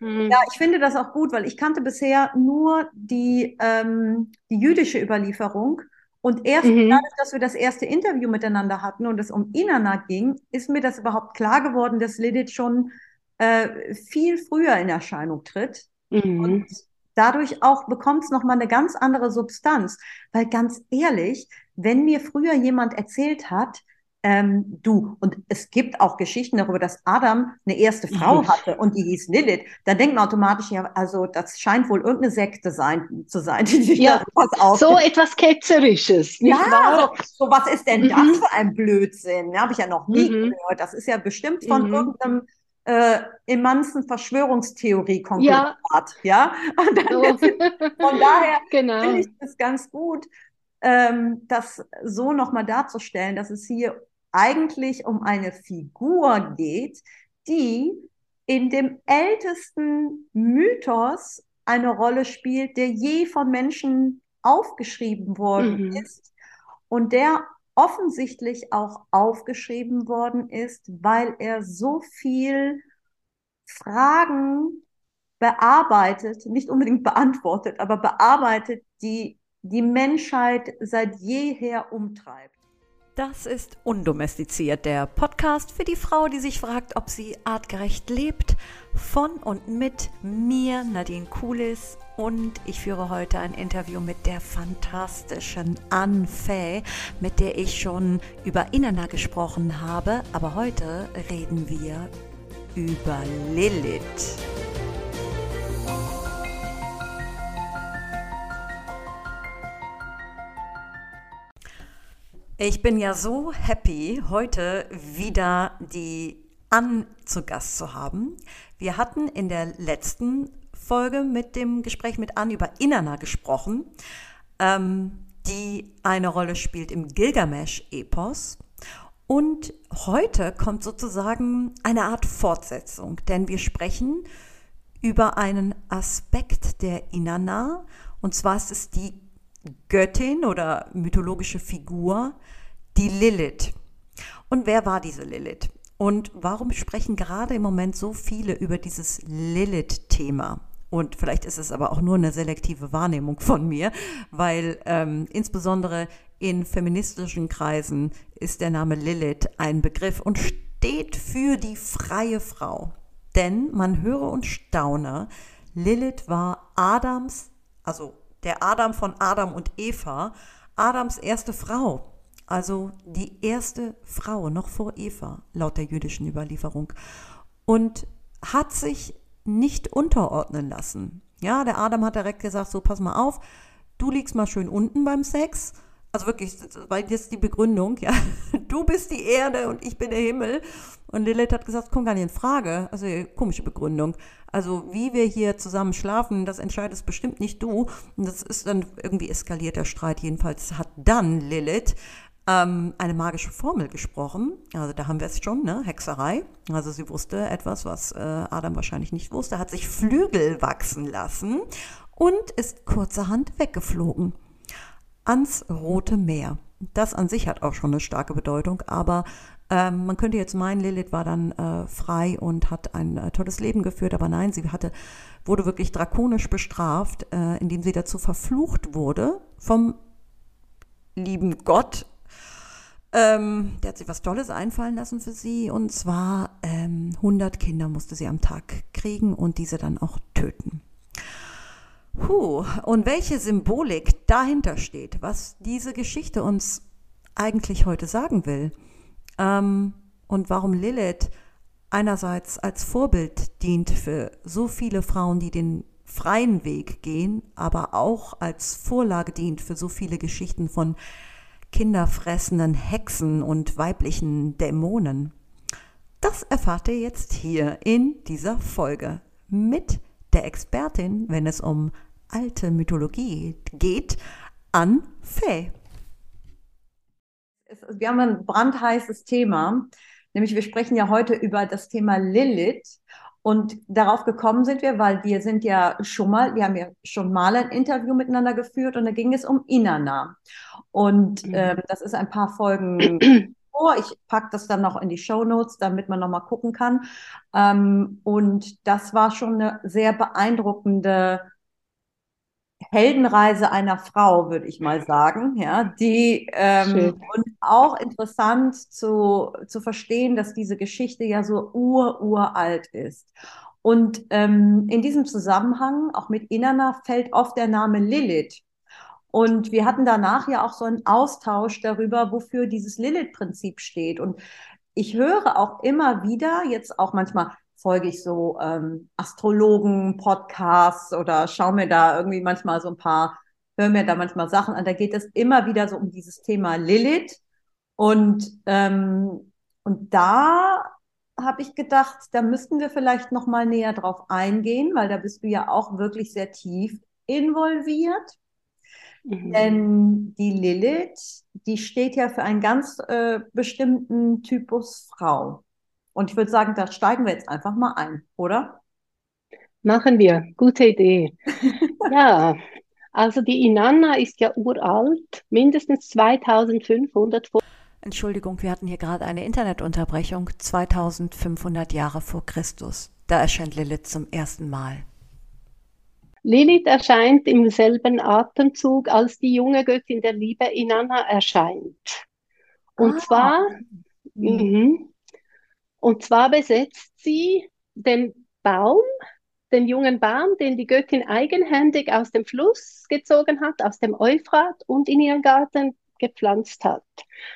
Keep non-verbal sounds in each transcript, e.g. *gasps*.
Ja, ich finde das auch gut, weil ich kannte bisher nur die, ähm, die jüdische Überlieferung. Und erst Mhm. dadurch, dass wir das erste Interview miteinander hatten und es um Inanna ging, ist mir das überhaupt klar geworden, dass Lilith schon äh, viel früher in Erscheinung tritt. Mhm. Und dadurch auch bekommt es nochmal eine ganz andere Substanz. Weil ganz ehrlich, wenn mir früher jemand erzählt hat, ähm, du, und es gibt auch Geschichten darüber, dass Adam eine erste Frau hatte und die hieß Lilith, dann denkt man automatisch, ja, also das scheint wohl irgendeine Sekte sein, zu sein, die sich Ja, da. So etwas Ketzerisches, Ja, wahr? so, so was ist denn das Mhm. für ein Blödsinn? Habe ich ja noch nie Mhm. gehört. Das ist ja bestimmt von Mhm. irgendeinem äh, immensen Verschwörungstheorie-Konglomerat, Ja, ja? Und dann so. von daher *laughs* Genau. finde ich es ganz gut, ähm, das so nochmal darzustellen, dass es hier eigentlich um eine Figur geht, die in dem ältesten Mythos eine Rolle spielt, der je von Menschen aufgeschrieben worden Mhm. ist und der offensichtlich auch aufgeschrieben worden ist, weil er so viel Fragen bearbeitet, nicht unbedingt beantwortet, aber bearbeitet, die die Menschheit seit jeher umtreibt. Das ist Undomestiziert, der Podcast für die Frau, die sich fragt, ob sie artgerecht lebt. Von und mit mir, Nadine Kulis. Und ich führe heute ein Interview mit der fantastischen Anne Fay, mit der ich schon über Inanna gesprochen habe. Aber heute reden wir über Lilith. Ich bin ja so happy, heute wieder die Ann zu Gast zu haben. Wir hatten in der letzten Folge mit dem Gespräch mit Ann über Inanna gesprochen, ähm, die eine Rolle spielt im Gilgamesch-Epos. Und heute kommt sozusagen eine Art Fortsetzung, denn wir sprechen über einen Aspekt der Inanna, und zwar ist es die Göttin oder mythologische Figur, die Lilith. Und wer war diese Lilith? Und warum sprechen gerade im Moment so viele über dieses Lilith-Thema? Und vielleicht ist es aber auch nur eine selektive Wahrnehmung von mir, weil ähm, insbesondere in feministischen Kreisen ist der Name Lilith ein Begriff und steht für die freie Frau. Denn man höre und staune, Lilith war Adams, also der Adam von Adam und Eva, Adams erste Frau. Also die erste Frau, noch vor Eva, laut der jüdischen Überlieferung. Und hat sich nicht unterordnen lassen. Ja, der Adam hat direkt gesagt, so pass mal auf, du liegst mal schön unten beim Sex. Also wirklich, weil jetzt die Begründung, ja, du bist die Erde und ich bin der Himmel. Und Lilith hat gesagt, kommt gar nicht in Frage. Also komische Begründung. Also wie wir hier zusammen schlafen, das entscheidest bestimmt nicht du. Und das ist dann irgendwie eskaliert der Streit. Jedenfalls hat dann Lilith ähm, eine magische Formel gesprochen. Also da haben wir es schon, ne? Hexerei. Also sie wusste etwas, was äh, Adam wahrscheinlich nicht wusste, hat sich Flügel wachsen lassen und ist kurzerhand weggeflogen ans Rote Meer. Das an sich hat auch schon eine starke Bedeutung, aber ähm, man könnte jetzt meinen, Lilith war dann äh, frei und hat ein äh, tolles Leben geführt, aber nein, sie hatte, wurde wirklich drakonisch bestraft, äh, indem sie dazu verflucht wurde vom lieben Gott. Ähm, der hat sich was Tolles einfallen lassen für sie und zwar ähm, 100 Kinder musste sie am Tag kriegen und diese dann auch töten. Puh, und welche Symbolik dahinter steht, was diese Geschichte uns eigentlich heute sagen will ähm, und warum Lilith einerseits als Vorbild dient für so viele Frauen, die den freien Weg gehen, aber auch als Vorlage dient für so viele Geschichten von kinderfressenden Hexen und weiblichen Dämonen. Das erfahrt ihr jetzt hier in dieser Folge mit der Expertin, wenn es um alte Mythologie geht, an Fee. Wir haben ein brandheißes Thema, nämlich wir sprechen ja heute über das Thema Lilith. Und darauf gekommen sind wir, weil wir sind ja schon mal, wir haben ja schon mal ein Interview miteinander geführt und da ging es um Inanna. Und ähm, das ist ein paar Folgen *clears throat* vor. Ich packe das dann noch in die Show Notes, damit man nochmal gucken kann. Ähm, und das war schon eine sehr beeindruckende Heldenreise einer Frau, würde ich mal sagen, ja, die ähm, und auch interessant zu, zu verstehen, dass diese Geschichte ja so ur uralt ist. Und ähm, in diesem Zusammenhang, auch mit Inanna, fällt oft der Name Lilith. Und wir hatten danach ja auch so einen Austausch darüber, wofür dieses Lilith-Prinzip steht. Und ich höre auch immer wieder, jetzt auch manchmal folge ich so ähm, Astrologen, Podcasts oder schaue mir da irgendwie manchmal so ein paar, höre mir da manchmal Sachen an. Da geht es immer wieder so um dieses Thema Lilith. Und, ähm, und da habe ich gedacht, da müssten wir vielleicht noch mal näher drauf eingehen, weil da bist du ja auch wirklich sehr tief involviert. Mhm. Denn die Lilith, die steht ja für einen ganz äh, bestimmten Typus Frau. Und ich würde sagen, da steigen wir jetzt einfach mal ein, oder? Machen wir. Gute Idee. *laughs* ja, also die Inanna ist ja uralt, mindestens 2500 vor. Entschuldigung, wir hatten hier gerade eine Internetunterbrechung. 2500 Jahre vor Christus. Da erscheint Lilith zum ersten Mal. Lilith erscheint im selben Atemzug, als die junge Göttin der Liebe Inanna erscheint. Und ah. zwar, mh, und zwar besetzt sie den Baum, den jungen Baum, den die Göttin eigenhändig aus dem Fluss gezogen hat, aus dem Euphrat und in ihren Garten gepflanzt hat.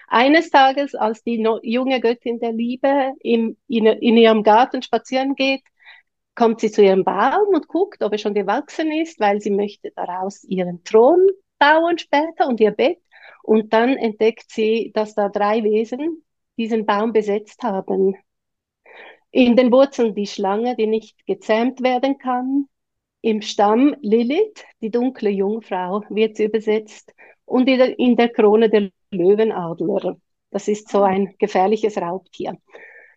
Eines Tages, als die junge Göttin der Liebe im, in, in ihrem Garten spazieren geht, kommt sie zu ihrem Baum und guckt, ob er schon gewachsen ist, weil sie möchte daraus ihren Thron bauen später und ihr Bett. Und dann entdeckt sie, dass da drei Wesen diesen Baum besetzt haben. In den Wurzeln die Schlange, die nicht gezähmt werden kann. Im Stamm Lilith, die dunkle Jungfrau, wird sie übersetzt. Und in der, Krone der Löwenadler. Das ist so ein gefährliches Raubtier.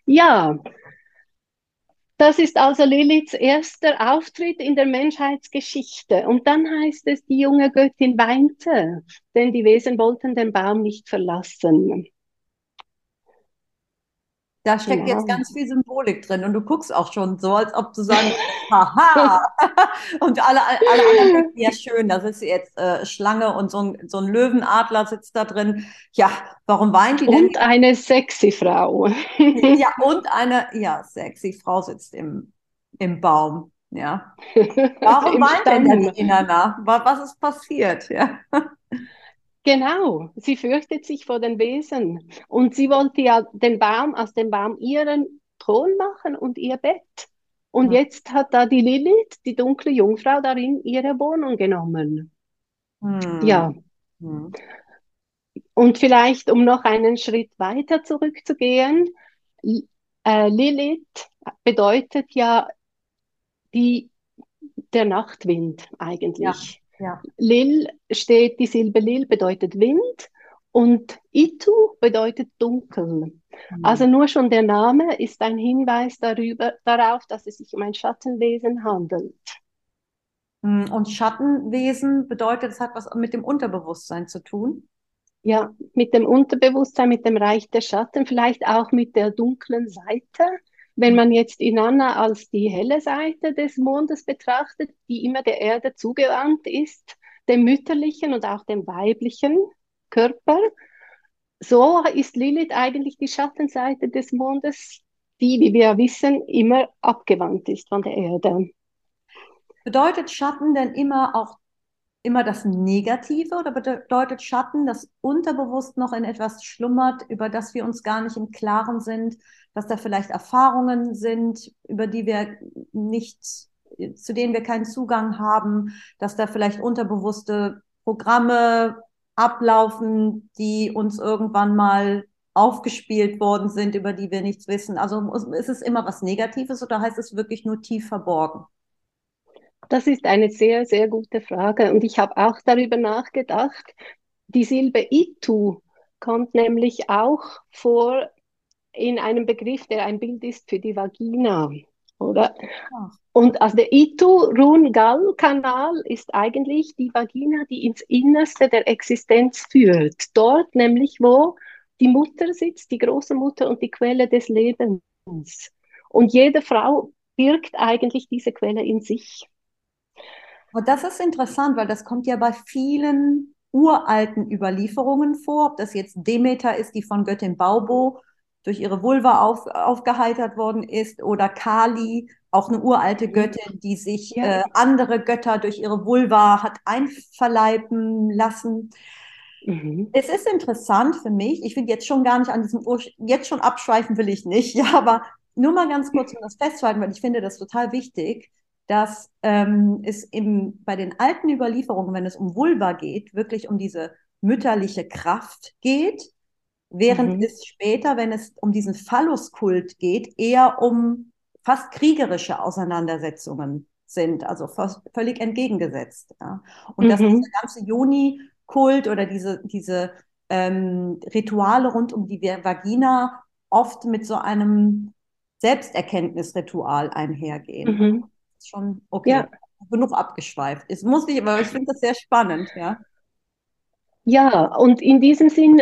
Ja, das ist also Liliths erster Auftritt in der Menschheitsgeschichte. Und dann heißt es, die junge Göttin weinte, denn die Wesen wollten den Baum nicht verlassen. Da steckt genau. jetzt ganz viel Symbolik drin und du guckst auch schon so, als ob du sagen, *laughs* haha. *laughs* und alle, alle anderen denken, ja schön, da sitzt jetzt äh, Schlange und so ein, so ein Löwenadler sitzt da drin. Ja, warum weint die denn? Und eine sexy Frau. ja, *laughs* und eine, ja, sexy Frau sitzt im, im Baum. Ja. Warum weint denn die Inanna? Was ist passiert? Ja. Genau, sie fürchtet sich vor den Wesen. Und sie wollte ja den Baum aus dem Baum ihren Thron machen und ihr Bett. Und ja. jetzt hat da die Lilith, die dunkle Jungfrau, darin ihre Wohnung genommen. Hm. Ja. Hm. Und vielleicht, um noch einen Schritt weiter zurückzugehen, äh, Lilith bedeutet ja die, der Nachtwind eigentlich. Ja. Ja. Lil steht, die Silbe Lil bedeutet Wind und Itu bedeutet dunkel. Mhm. Also nur schon der Name ist ein Hinweis darüber, darauf, dass es sich um ein Schattenwesen handelt. Mhm. Und Schattenwesen bedeutet, es hat was mit dem Unterbewusstsein zu tun? Ja, mit dem Unterbewusstsein, mit dem Reich der Schatten, vielleicht auch mit der dunklen Seite. Wenn man jetzt Inanna als die helle Seite des Mondes betrachtet, die immer der Erde zugewandt ist, dem mütterlichen und auch dem weiblichen Körper, so ist Lilith eigentlich die Schattenseite des Mondes, die, wie wir wissen, immer abgewandt ist von der Erde. Bedeutet Schatten denn immer auch immer das Negative oder bedeutet Schatten, dass unterbewusst noch in etwas schlummert, über das wir uns gar nicht im Klaren sind, dass da vielleicht Erfahrungen sind, über die wir nicht, zu denen wir keinen Zugang haben, dass da vielleicht unterbewusste Programme ablaufen, die uns irgendwann mal aufgespielt worden sind, über die wir nichts wissen. Also ist es immer was Negatives oder heißt es wirklich nur tief verborgen? Das ist eine sehr, sehr gute Frage. Und ich habe auch darüber nachgedacht. Die Silbe Itu kommt nämlich auch vor in einem Begriff, der ein Bild ist für die Vagina. Oder? Und also der Itu-Run-Gal-Kanal ist eigentlich die Vagina, die ins Innerste der Existenz führt. Dort nämlich, wo die Mutter sitzt, die große Mutter und die Quelle des Lebens. Und jede Frau birgt eigentlich diese Quelle in sich. Und das ist interessant, weil das kommt ja bei vielen uralten Überlieferungen vor, ob das jetzt Demeter ist, die von Göttin Baubo durch ihre Vulva auf, aufgeheitert worden ist, oder Kali, auch eine uralte. Göttin, die sich äh, andere Götter durch ihre Vulva hat einverleiben lassen. Mhm. Es ist interessant für mich, ich will jetzt schon gar nicht an diesem, Ur jetzt schon abschweifen will ich nicht, *laughs* ja, aber nur mal ganz kurz, um das festzuhalten, weil ich finde das total wichtig, dass ähm, es im, bei den alten Überlieferungen, wenn es um Vulva geht, wirklich um diese mütterliche Kraft geht, während mhm. es später, wenn es um diesen Phalluskult geht, eher um fast kriegerische Auseinandersetzungen sind, also völlig entgegengesetzt. Ja. Und mhm. dass dieser ganze Joni-Kult oder diese, diese ähm, Rituale rund um die Vagina oft mit so einem Selbsterkenntnisritual einhergehen. Mhm. Ist schon okay. Ja. Genug abgeschweift. Es muss nicht, aber ich finde das sehr spannend, ja. Ja, und in diesem Sinn,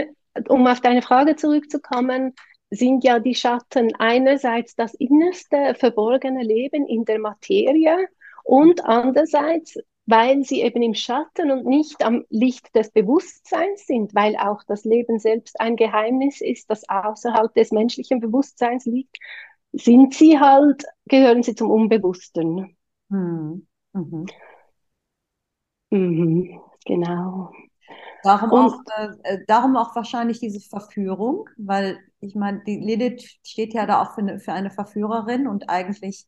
um auf deine Frage zurückzukommen, sind ja die Schatten einerseits das innerste verborgene Leben in der Materie und andererseits, weil sie eben im Schatten und nicht am Licht des Bewusstseins sind, weil auch das Leben selbst ein Geheimnis ist, das außerhalb des menschlichen Bewusstseins liegt, sind sie halt, gehören sie zum Unbewussten. Hm. Mhm. Mhm, genau. Darum auch, äh, darum auch wahrscheinlich diese Verführung, weil ich meine, die Lilith steht ja da auch für eine, für eine Verführerin und eigentlich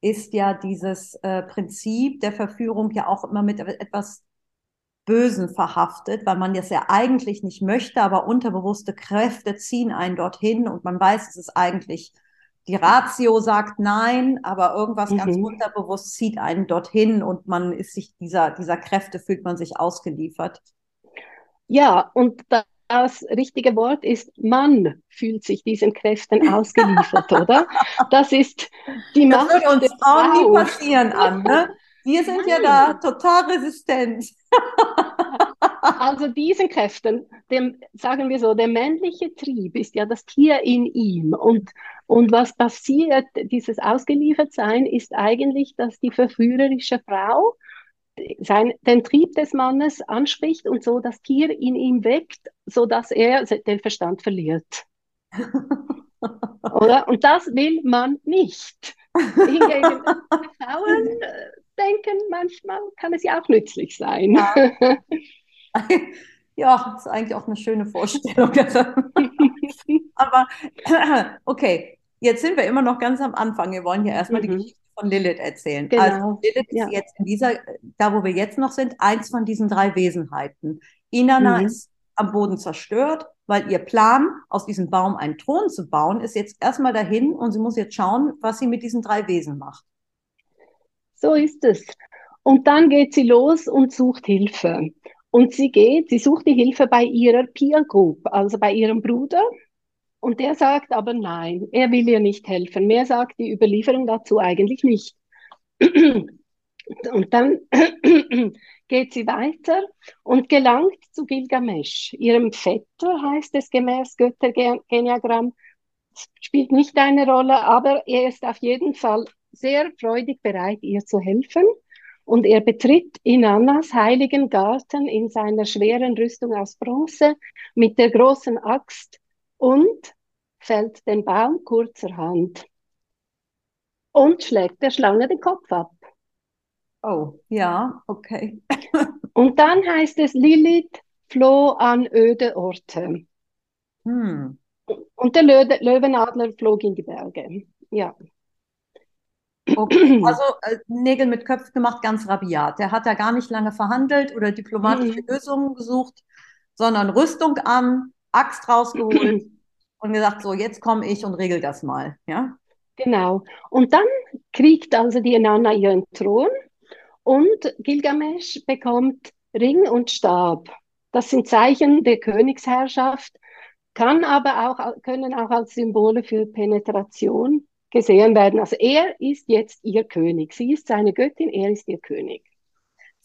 ist ja dieses äh, Prinzip der Verführung ja auch immer mit etwas Bösen verhaftet, weil man das ja eigentlich nicht möchte, aber unterbewusste Kräfte ziehen einen dorthin und man weiß, es ist eigentlich die Ratio sagt nein, aber irgendwas mhm. ganz unterbewusst zieht einen dorthin und man ist sich dieser, dieser Kräfte fühlt man sich ausgeliefert. Ja, und das richtige Wort ist, man fühlt sich diesen Kräften ausgeliefert, *laughs* oder? Das ist die das Macht. Das würde uns auch nie passieren, an, ne? Wir sind Nein. ja da total resistent. *laughs* also diesen Kräften, dem, sagen wir so, der männliche Trieb ist ja das Tier in ihm. Und, und was passiert, dieses Ausgeliefertsein, ist eigentlich, dass die verführerische Frau sein, den Trieb des Mannes anspricht und so das Tier in ihm weckt, sodass er den Verstand verliert. Oder? *laughs* Und das will man nicht. Hingegen Frauen äh, denken, manchmal kann es ja auch nützlich sein. Ja, *laughs* *laughs* ja ist eigentlich auch eine schöne Vorstellung. *laughs* Aber *clears throat* okay, jetzt sind wir immer noch ganz am Anfang. Wir wollen ja erstmal mhm. die Geschichte von Lilith erzählen. Genau. Also Lilith ja. ist jetzt in dieser, da wo wir jetzt noch sind, eins von diesen drei Wesenheiten. Inanna mhm. ist am Boden zerstört, weil ihr Plan, aus diesem Baum einen Thron zu bauen, ist jetzt erstmal dahin und sie muss jetzt schauen, was sie mit diesen drei Wesen macht. So ist es. Und dann geht sie los und sucht Hilfe. Und sie geht, sie sucht die Hilfe bei ihrer Peer Group, also bei ihrem Bruder, und der sagt aber nein, er will ihr nicht helfen. Mehr sagt die Überlieferung dazu eigentlich nicht. Und dann *clears throat* geht sie weiter und gelangt zu Gilgamesch, ihrem Vetter, heißt es gemäß Göttergeniagramm. Spielt nicht eine Rolle, aber er ist auf jeden Fall sehr freudig bereit, ihr zu helfen. Und er betritt Inannas heiligen Garten in seiner schweren Rüstung aus Bronze mit der großen Axt und fällt den Baum kurzerhand und schlägt der Schlange den Kopf ab. Oh, ja, okay. *laughs* und dann heißt es, Lilith floh an öde Orte. Hm. Und der Lö Löwenadler flog in die Berge. Ja. Okay. *clears throat* Also äh, Nägel mit Köpfen gemacht, ganz rabiat. Der hat da gar nicht lange verhandelt oder diplomatische mhm. Lösungen gesucht, sondern Rüstung an, Axt rausgeholt *clears throat* und gesagt, so jetzt komme ich und regel das mal, ja? Genau. Und dann kriegt also die Nana ihren Thron und Gilgamesch bekommt Ring und Stab. Das sind Zeichen der Königsherrschaft, kann aber auch, können auch als Symbole für Penetration gesehen werden. Also er ist jetzt ihr König. Sie ist seine Göttin, er ist ihr König.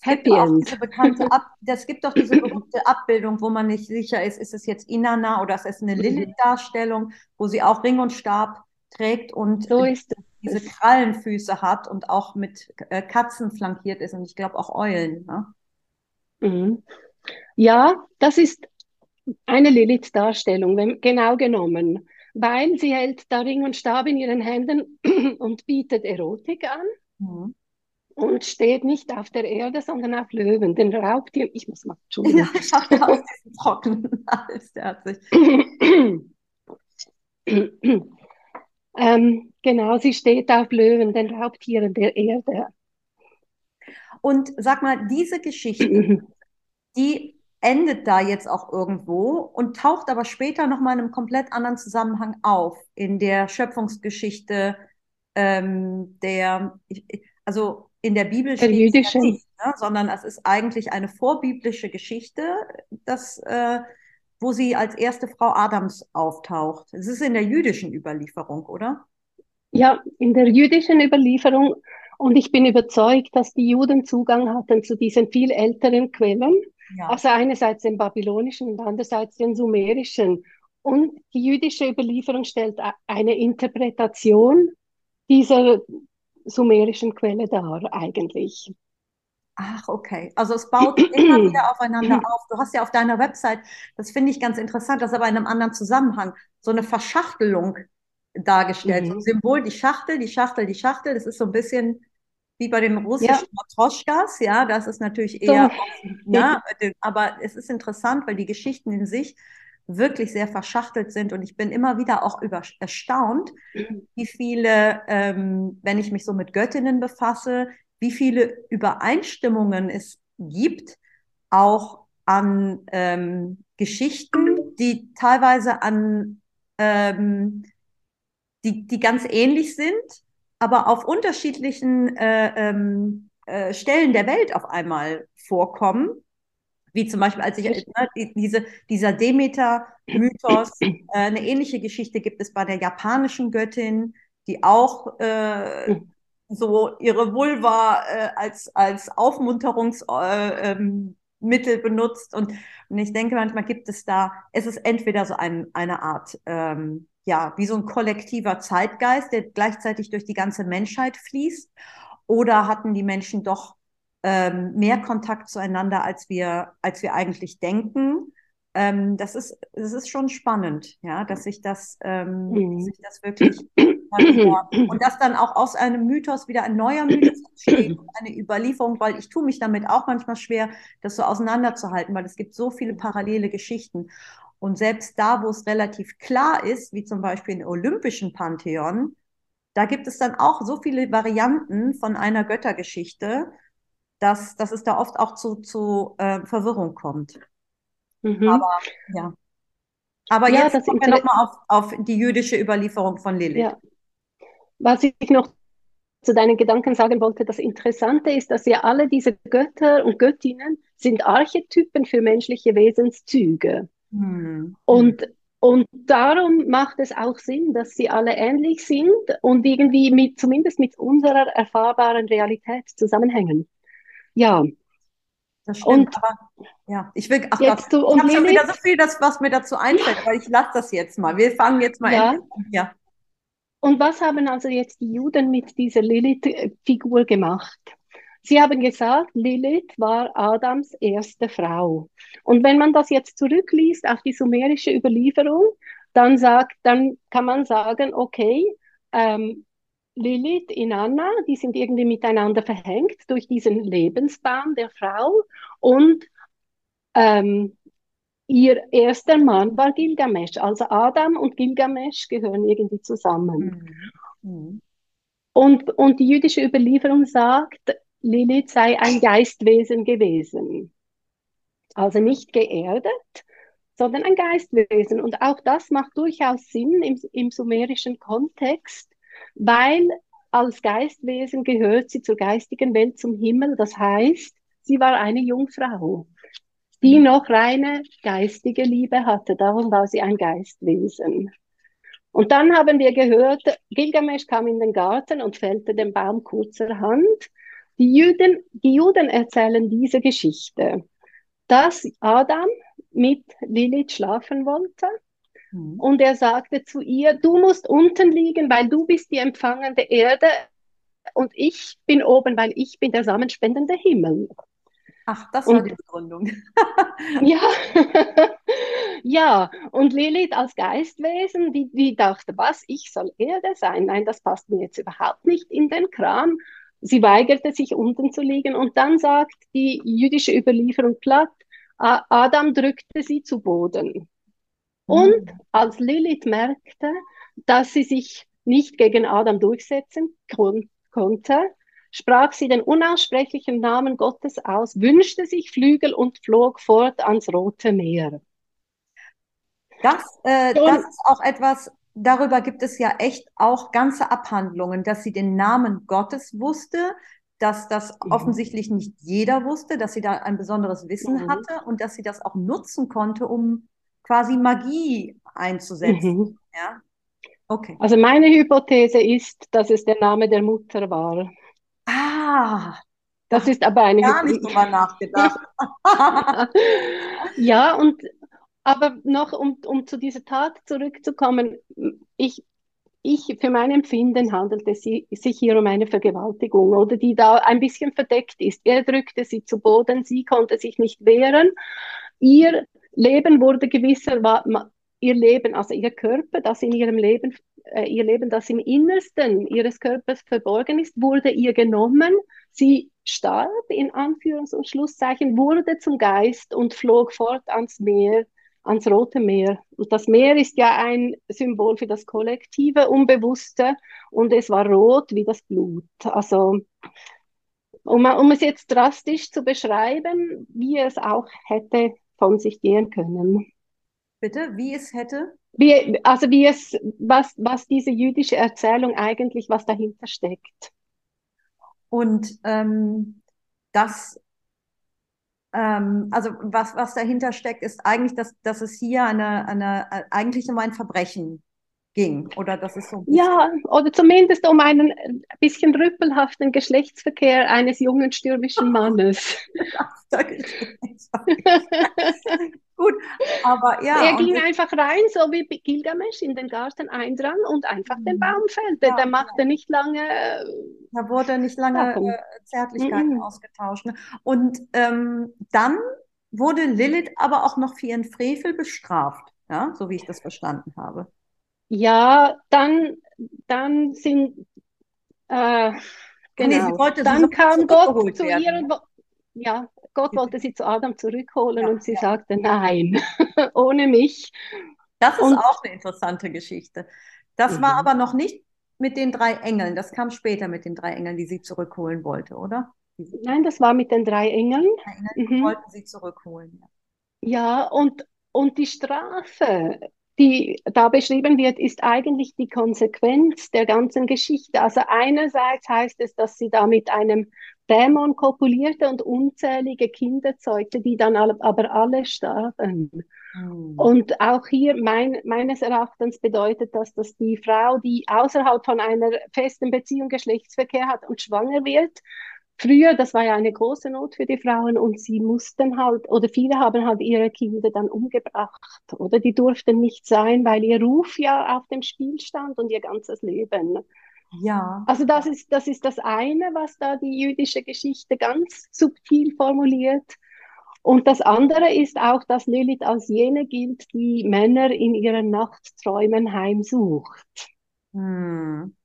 Happy End. Diese bekannte Ab das gibt doch diese berühmte Abbildung, wo man nicht sicher ist, ist es jetzt Inanna oder ist es eine mhm. Lilith-Darstellung, wo sie auch Ring und Stab trägt und so diese Krallenfüße hat und auch mit äh, Katzen flankiert ist und ich glaube auch Eulen. Ne? Mhm. Ja, das ist eine Lilith-Darstellung, genau genommen, weil sie hält da Ring und Stab in ihren Händen *clears throat* und bietet Erotik an. Mhm und steht nicht auf der Erde, sondern auf Löwen, den Raubtier. Ich muss mal, Entschuldigung. Ja, ich habe ja auch *laughs* diesen trockenen Hals, sich. *clears throat* ähm, genau, sie steht auf Löwen, den Raubtieren der Erde. Und sag mal, diese Geschichte, *clears throat* die endet da jetzt auch irgendwo und taucht aber später nochmal in einem komplett anderen Zusammenhang auf, in der Schöpfungsgeschichte ähm, der, also in der Bibel steht jüdische. nicht, ne? sondern es ist eigentlich eine vorbiblische Geschichte, das, äh, wo sie als erste Frau Adams auftaucht. Es ist in der jüdischen Überlieferung, oder? Ja, in der jüdischen Überlieferung. Und ich bin überzeugt, dass die Juden Zugang hatten zu diesen viel älteren Quellen. Ja. Also einerseits den babylonischen und andererseits den sumerischen. Und die jüdische Überlieferung stellt eine Interpretation dieser sumerischen Quelle dar eigentlich. Ach, okay. Also es baut *clears throat* immer wieder aufeinander auf. Du hast ja auf deiner Website, das finde ich ganz interessant, das aber in einem anderen Zusammenhang, so eine Verschachtelung dargestellt. Mhm. So ein Symbol, die Schachtel, die Schachtel, die Schachtel. Das ist so ein bisschen wie bei den russischen. Matroschkas, ja, das ist natürlich eher, so. ja, aber es ist interessant, weil die Geschichten in sich wirklich sehr verschachtelt sind. Und ich bin immer wieder auch über, erstaunt, wie viele, ähm, wenn ich mich so mit Göttinnen befasse, wie viele Übereinstimmungen es gibt, auch an ähm, Geschichten, die teilweise an, ähm, die, die ganz ähnlich sind, aber auf unterschiedlichen äh, ähm, äh, Stellen der Welt auf einmal vorkommen. Wie zum Beispiel, als ich ne, diese, dieser Demeter-Mythos, *clears throat* äh, eine ähnliche Geschichte gibt es bei der japanischen Göttin, die auch äh, so ihre Vulva äh, als, als Aufmunterungsmittel äh, ähm, benutzt. Und, und ich denke, manchmal gibt es da, es ist entweder so ein, eine Art, ähm, ja, wie so ein kollektiver Zeitgeist, der gleichzeitig durch die ganze Menschheit fließt, oder hatten die Menschen doch ähm, mehr Kontakt zueinander, als wir, als wir eigentlich denken. Ähm, das ist, das ist schon spannend, ja, dass sich das, ähm, mhm. sich das wirklich und dass dann auch aus einem Mythos wieder ein neuer Mythos entsteht, eine Überlieferung, weil ich tue mich damit auch manchmal schwer, das so auseinanderzuhalten, weil es gibt so viele parallele Geschichten. Und selbst da, wo es relativ klar ist, wie zum Beispiel im olympischen Pantheon, da gibt es dann auch so viele Varianten von einer Göttergeschichte, dass, dass es da oft auch zu, zu äh, Verwirrung kommt. Mhm. Aber ja. Aber ja, jetzt kommen wir nochmal auf, auf die jüdische Überlieferung von Lilith. Ja. Was ich noch zu deinen Gedanken sagen wollte, das Interessante ist, dass ja alle diese Götter und Göttinnen sind Archetypen für menschliche Wesenszüge. Mhm. Und, und darum macht es auch Sinn, dass sie alle ähnlich sind und irgendwie mit, zumindest mit unserer erfahrbaren Realität zusammenhängen. Ja. Das stimmt, und aber ja, ich will, ach jetzt Gott, ich habe schon wieder so viel, das, was mir dazu einfällt, aber ich lasse das jetzt mal. Wir fangen jetzt mal ja. an. Ja. Und was haben also jetzt die Juden mit dieser Lilith-Figur gemacht? Sie haben gesagt, Lilith war Adams erste Frau. Und wenn man das jetzt zurückliest auf die sumerische Überlieferung, dann sagt, dann kann man sagen, okay, ähm, Lilith, Inanna, die sind irgendwie miteinander verhängt durch diesen Lebensbaum der Frau und ähm, ihr erster Mann war Gilgamesch. Also Adam und Gilgamesch gehören irgendwie zusammen. Mhm. mhm. Und, und die jüdische Überlieferung sagt, Lilith sei ein Geistwesen gewesen. Also nicht geerdet, sondern ein Geistwesen. Und auch das macht durchaus Sinn im, im sumerischen Kontext, weil als Geistwesen gehört sie zur geistigen Welt zum Himmel. Das heißt, sie war eine Jungfrau, die noch reine geistige Liebe hatte. Darum war sie ein Geistwesen. Und dann haben wir gehört, Gilgamesch kam in den Garten und fällte den Baum kurzerhand. Die Juden, die Juden erzählen diese Geschichte, dass Adam mit Lilith schlafen wollte mhm. und er sagte zu ihr, du musst unten liegen, weil du bist die empfangende Erde und ich bin oben, weil ich bin der samenspendende Himmel. Ach, das war und, die Begründung. *laughs* *laughs* ja. *laughs* ja, und Lilith als Geistwesen, die, die dachte, was, ich soll Erde sein? Nein, das passt mir jetzt überhaupt nicht in den Kram. Sie weigerte sich unten zu liegen und dann sagt die jüdische Überlieferung platt, Adam drückte sie zu Boden. Mhm. Und als Lilith merkte, dass sie sich nicht gegen Adam durchsetzen kon konnte, sprach sie den unaussprechlichen Namen Gottes aus, wünschte sich Flügel und flog fort ans Rote Meer. Das, äh, das ist auch etwas, darüber gibt es ja echt auch ganze Abhandlungen, dass sie den Namen Gottes wusste, dass das mhm. offensichtlich nicht jeder wusste, dass sie da ein besonderes Wissen mhm. hatte und dass sie das auch nutzen konnte, um quasi Magie einzusetzen. Mhm. Ja? Okay. Also meine Hypothese ist, dass es der Name der Mutter war. Ah, das ist aber eine gar nicht drüber nachgedacht. *laughs* ja, und aber noch, um, um zu dieser Tat zurückzukommen, ich, ich, für mein Empfinden handelt es sich hier um eine Vergewaltigung oder die da ein bisschen verdeckt ist. Er drückte sie zu Boden, sie konnte sich nicht wehren. Ihr Leben wurde gewisser, ihr Leben, also ihr Körper, das in ihrem Leben äh, ihr Leben, das im Innersten ihres Körpers verborgen ist, wurde ihr genommen. Sie starb in Anführungs- und Schlusszeichen, wurde zum Geist und flog fort ans Meer, ans Rote Meer. Und das Meer ist ja ein Symbol für das kollektive Unbewusste und es war rot wie das Blut. Also um, um es jetzt drastisch zu beschreiben, wie es auch hätte von sich gehen können. Bitte, wie es hätte? Wie, also wie es, was, was diese jüdische Erzählung eigentlich, was dahinter steckt. Und ähm, das, ähm, also was, was dahinter steckt, ist eigentlich, dass, dass es hier eine, eine, eigentlich um ein Verbrechen ging. Oder das ist so. Ja, oder zumindest um einen bisschen rüppelhaften Geschlechtsverkehr eines jungen stürmischen Mannes. *laughs* *laughs* Gut, aber ja. Er ging einfach rein, so wie Gilgamesh in den Garten eindrang und einfach den mhm. Baum fällte. Ja, Der machte ja. nicht lange. Da wurde nicht lange äh, Zärtlichkeiten mhm. ausgetauscht. Ne? Und ähm, dann wurde Lilith aber auch noch für ihren Frevel bestraft, ja, so wie ich das verstanden habe. Ja, dann, dann sind, äh, genau, nee, dann kam Gott zu ihr und, ja, Gott wollte sie zu Adam zurückholen ja, und sie ja. sagte, nein, *laughs* ohne mich. Das ist und, auch eine interessante Geschichte. Das mhm. war aber noch nicht mit den drei Engeln. Das kam später mit den drei Engeln, die sie zurückholen wollte, oder? Nein, das war mit den drei Engeln. Die mhm. wollten sie zurückholen. Ja, ja und, und die Strafe, die da beschrieben wird, ist eigentlich die Konsequenz der ganzen Geschichte. Also einerseits heißt es, dass sie da mit einem Dämon kopulierte und unzählige Kinder zeugte, die dann aber alle starben. Mhm. Und auch hier mein, meines Erachtens bedeutet das, dass die Frau, die außerhalb von einer festen Beziehung Geschlechtsverkehr hat und schwanger wird, Früher, das war ja eine große Not für die Frauen und sie mussten halt, oder viele haben halt ihre Kinder dann umgebracht, oder die durften nicht sein, weil ihr Ruf ja auf dem Spiel stand und ihr ganzes Leben. Ja. Also das ist, das ist das eine, was da die jüdische Geschichte ganz subtil formuliert. Und das andere ist auch, dass Lilith als jene gilt, die Männer in ihren Nachtträumen heimsucht. Hm.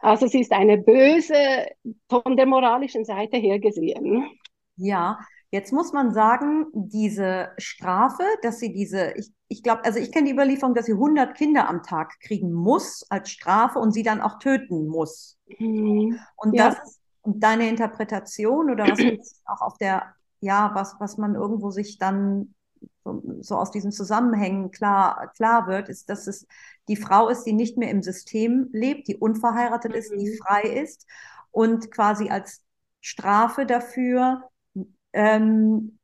Also sie ist eine böse von der moralischen Seite her gesehen. Ja, jetzt muss man sagen, diese Strafe, dass sie diese, ich, ich glaube, also ich kenne die Überlieferung, dass sie 100 Kinder am Tag kriegen muss als Strafe und sie dann auch töten muss. Mhm. Und ja. das ist und deine Interpretation oder was *clears throat* auch auf der, ja, was, was man irgendwo sich dann so, aus diesen Zusammenhängen klar, klar wird, ist, dass es die Frau ist, die nicht mehr im System lebt, die unverheiratet mhm. ist, die mhm. frei ist und quasi als Strafe dafür ähm,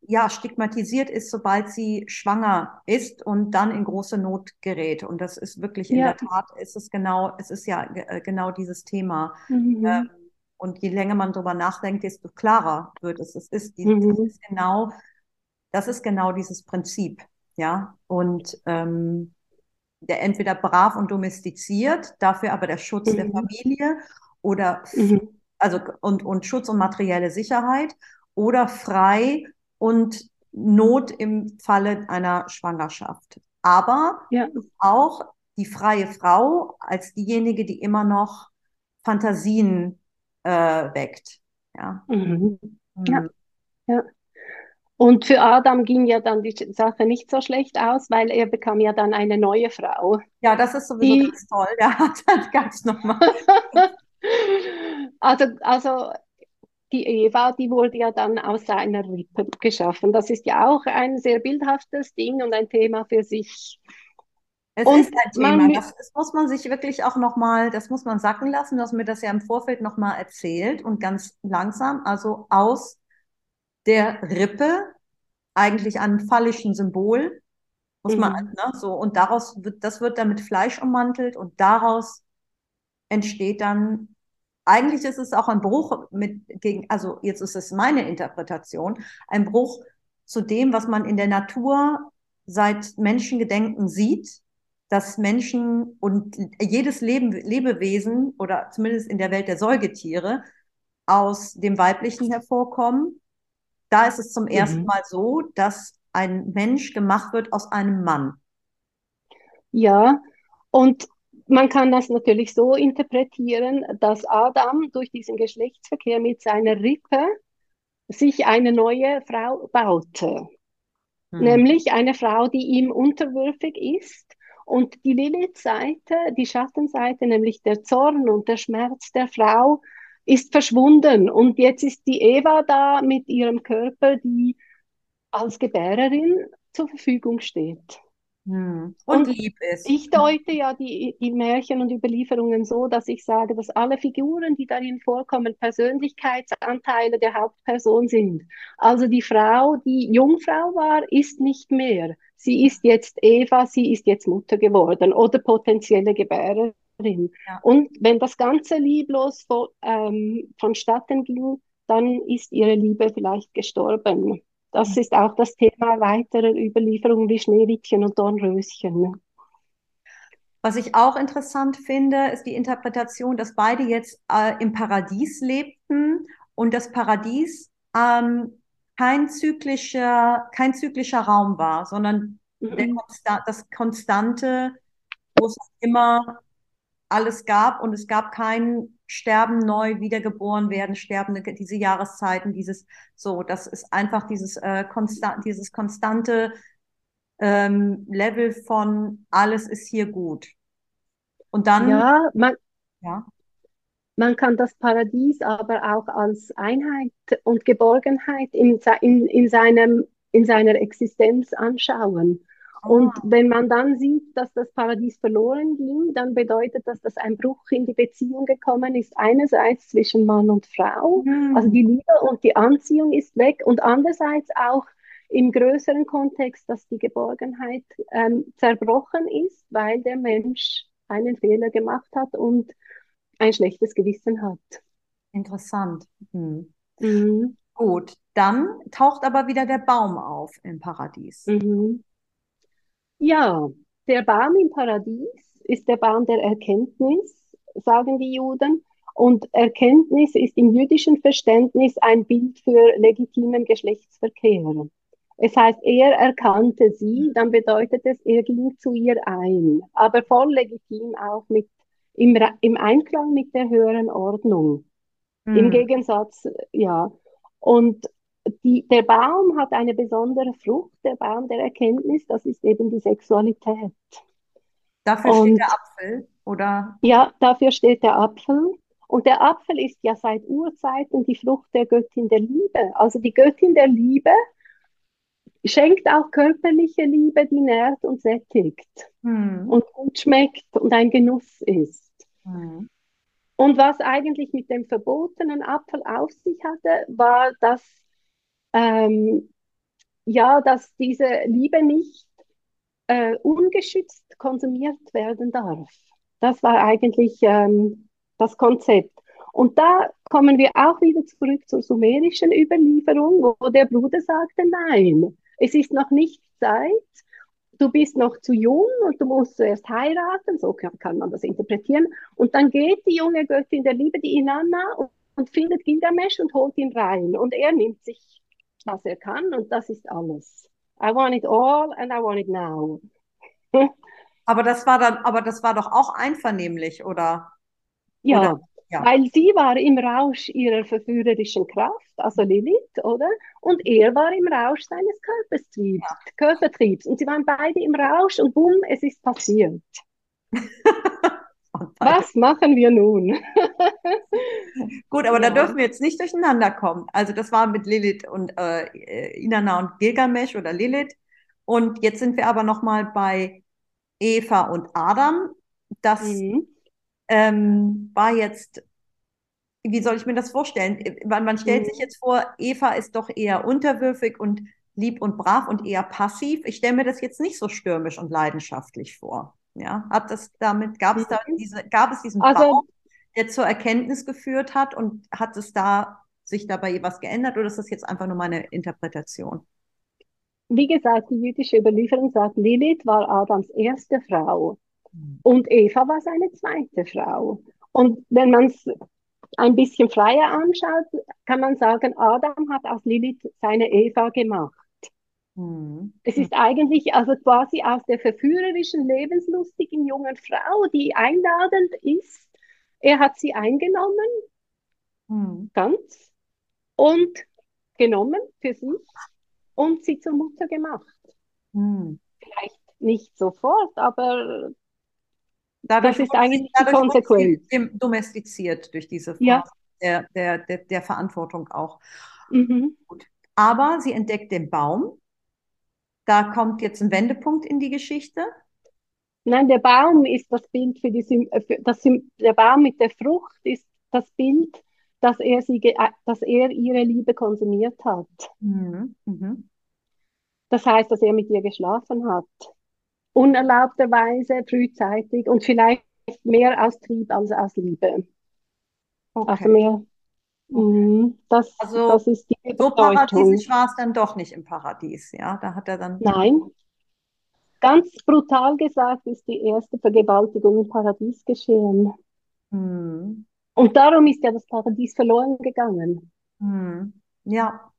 ja, stigmatisiert ist, sobald sie schwanger ist und dann in große Not gerät. Und das ist wirklich in ja. der Tat, ist es genau, es ist ja äh, genau dieses Thema. Mhm. Ähm, Und je länger man darüber nachdenkt, desto klarer wird es. Es ist, mhm. ist genau, das ist genau dieses Prinzip, ja. Und ähm, der entweder brav und domestiziert, dafür aber der Schutz mhm. der Familie oder mhm. also und, und Schutz und materielle Sicherheit oder frei und Not im Falle einer Schwangerschaft. Aber ja. auch die freie Frau als diejenige, die immer noch Fantasien äh, weckt. Ja. Mhm. Mhm. ja. ja. Und für Adam ging ja dann die Sache nicht so schlecht aus, weil er bekam ja dann eine neue Frau. Ja, das ist sowieso die, ganz toll. Der hat *laughs* das ganz nochmal. *laughs* also, also die Eva, die wurde ja dann aus seiner Rippe geschaffen. Das ist ja auch ein sehr bildhaftes Ding und ein Thema für sich. Es und ist ein Thema, das, das, muss man sich wirklich auch nochmal, das muss man sacken lassen. Du hast mir das ja im Vorfeld nochmal erzählt und ganz langsam, also aus der Rippe, eigentlich einem phallischen Symbol, muss mhm. man, ne, so, und daraus wird, das wird dann mit Fleisch ummantelt und daraus entsteht dann, eigentlich ist es auch ein Bruch mit, gegen, also jetzt ist es meine Interpretation, ein Bruch zu dem, was man in der Natur seit Menschengedenken sieht, dass Menschen und jedes Leben, Lebewesen oder zumindest in der Welt der Säugetiere aus dem Weiblichen hervorkommen da ist es zum mhm. ersten Mal so, dass ein Mensch gemacht wird aus einem Mann. Ja, und man kann das natürlich so interpretieren, dass Adam durch diesen Geschlechtsverkehr mit seiner Rippe sich eine neue Frau baute. Hm. Nämlich eine Frau, die ihm unterwürfig ist. Und die Lilith-Seite, die Schattenseite, nämlich der Zorn und der Schmerz der Frau, ist verschwunden. Und jetzt ist die Eva da mit ihrem Körper, die als Gebärerin zur Verfügung steht. Hm. Und, und, lieb ist. Ich deute ja die, die Märchen und Überlieferungen so, dass ich sage, dass alle Figuren, die darin vorkommen, Persönlichkeitsanteile der Hauptperson sind. Also die Frau, die Jungfrau war, ist nicht mehr. Sie ist jetzt Eva, sie ist jetzt Mutter geworden oder potenzielle Gebärerin drin. Ja. Und wenn das Ganze lieblos von, ähm, vonstatten ging, dann ist ihre Liebe vielleicht gestorben. Das ist auch das Thema weiterer Überlieferungen wie Schneewittchen und Dornröschen. Was ich auch interessant finde, ist die Interpretation, dass beide jetzt äh, im Paradies lebten und das Paradies ähm, kein zyklischer, kein zyklischer Raum war, sondern mhm. Das Konstante, wo es immer alles gab und es gab kein Sterben neu, wiedergeboren werden, Sterbende, diese Jahreszeiten, dieses so, das ist einfach dieses äh, konstant, dieses konstante ähm, Level von alles ist hier gut. Und dann ja, man, ja. man kann das Paradies aber auch als Einheit und Geborgenheit in, in, in, seinem, in seiner Existenz anschauen. Und ah. wenn man dann sieht, dass das Paradies verloren ging, dann bedeutet das, dass ein Bruch in die Beziehung gekommen ist, einerseits zwischen Mann und Frau, mhm. also die Liebe und die Anziehung ist weg und andererseits auch im größeren Kontext, dass die Geborgenheit ähm, zerbrochen ist, weil der Mensch einen Fehler gemacht hat und ein schlechtes Gewissen hat. Interessant. Mhm. Mhm. Gut, dann taucht aber wieder der Baum auf im Paradies. Mhm. Ja, der Baum im Paradies ist der Baum der Erkenntnis, sagen die Juden. Und Erkenntnis ist im jüdischen Verständnis ein Bild für legitimen Geschlechtsverkehr. Es heißt, er erkannte sie, dann bedeutet es, er ging zu ihr ein, aber voll legitim auch mit, im, im Einklang mit der höheren Ordnung. Mhm. Im Gegensatz, ja. Und die, der Baum hat eine besondere Frucht, der Baum der Erkenntnis, das ist eben die Sexualität. Dafür Und, steht der Apfel, oder? Ja, dafür steht der Apfel. Und der Apfel ist ja seit Urzeiten die Frucht der Göttin der Liebe. Also die Göttin der Liebe schenkt auch körperliche Liebe, die nährt und sättigt hm. und gut schmeckt und ein Genuss ist. Hm. Und was eigentlich mit dem verbotenen Apfel auf sich hatte, war, dass ähm, ja, dass diese Liebe nicht äh, ungeschützt konsumiert werden darf. Das war eigentlich ähm, das Konzept. Und da kommen wir auch wieder zurück zur sumerischen Überlieferung, wo der Bruder sagte, nein, es ist noch nicht Zeit, du bist noch zu jung und du musst zuerst heiraten, so kann, man das interpretieren. Und dann geht die junge Göttin der Liebe, die Inanna, und, und findet Gilgamesh und holt ihn rein. Und er nimmt sich, was er kann, und das ist alles. I want it all and I want it now. *laughs* aber das war dann, aber das war doch auch einvernehmlich, oder? Ja, oder? Ja. Weil sie war im Rausch ihrer verführerischen Kraft, also Lilith, oder? Und er war im Rausch seines Körpertriebs, ja. Körpertriebs. Und sie waren beide im Rausch und bumm, es ist passiert. *laughs* Was machen wir nun? *laughs* Gut, aber ja. da dürfen wir jetzt nicht durcheinander kommen. Also das war mit Lilith und äh, Inanna und Gilgamesh oder Lilith. Und jetzt sind wir aber nochmal bei Eva und Adam. Das mhm ähm, war jetzt, wie soll ich mir das vorstellen? Man, man stellt mhm. sich jetzt vor, Eva ist doch eher unterwürfig und lieb und brav und eher passiv. Ich stelle mir das jetzt nicht so stürmisch und leidenschaftlich vor. Ja, hat das damit, gab es da mhm. diese, gab es diesen also, Baum, der zur Erkenntnis geführt hat und hat es da sich dabei was geändert oder ist das jetzt einfach nur meine Interpretation? Wie gesagt, die jüdische Überlieferung sagt, Lilith war Adams erste Frau. Und Eva war seine zweite Frau. Und wenn man es ein bisschen freier anschaut, kann man sagen, Adam hat aus Lilith seine Eva gemacht. Mhm. Es ist eigentlich also quasi aus der verführerischen, lebenslustigen jungen Frau, die einladend ist. Er hat sie eingenommen, mhm. ganz, und genommen für sich und sie zur Mutter gemacht. Mhm. Vielleicht nicht sofort, aber Dadurch das ist eigentlich die Konsequenz. Domestiziert durch diese Phase ja. der, der, der, der, Verantwortung auch. Mhm. Aber sie entdeckt den Baum. Da kommt jetzt ein Wendepunkt in die Geschichte. Nein, der Baum ist das Bild für die äh, für das, der Baum mit der Frucht ist das Bild, dass er sie äh, dass er ihre Liebe konsumiert hat. Mhm. Mhm. Das heißt, dass er mit ihr geschlafen hat unerlaubterweise, frühzeitig und vielleicht mehr aus Trieb als aus Liebe. Okay. Also mehr, mh, das, also, das ist die So paradiesisch war es dann doch nicht im Paradies, ja? Da hat er dann. Nein. Ganz brutal gesagt ist die erste Vergewaltigung im Paradies geschehen. Hm. Und darum ist ja das Paradies verloren gegangen. Hm. Ja,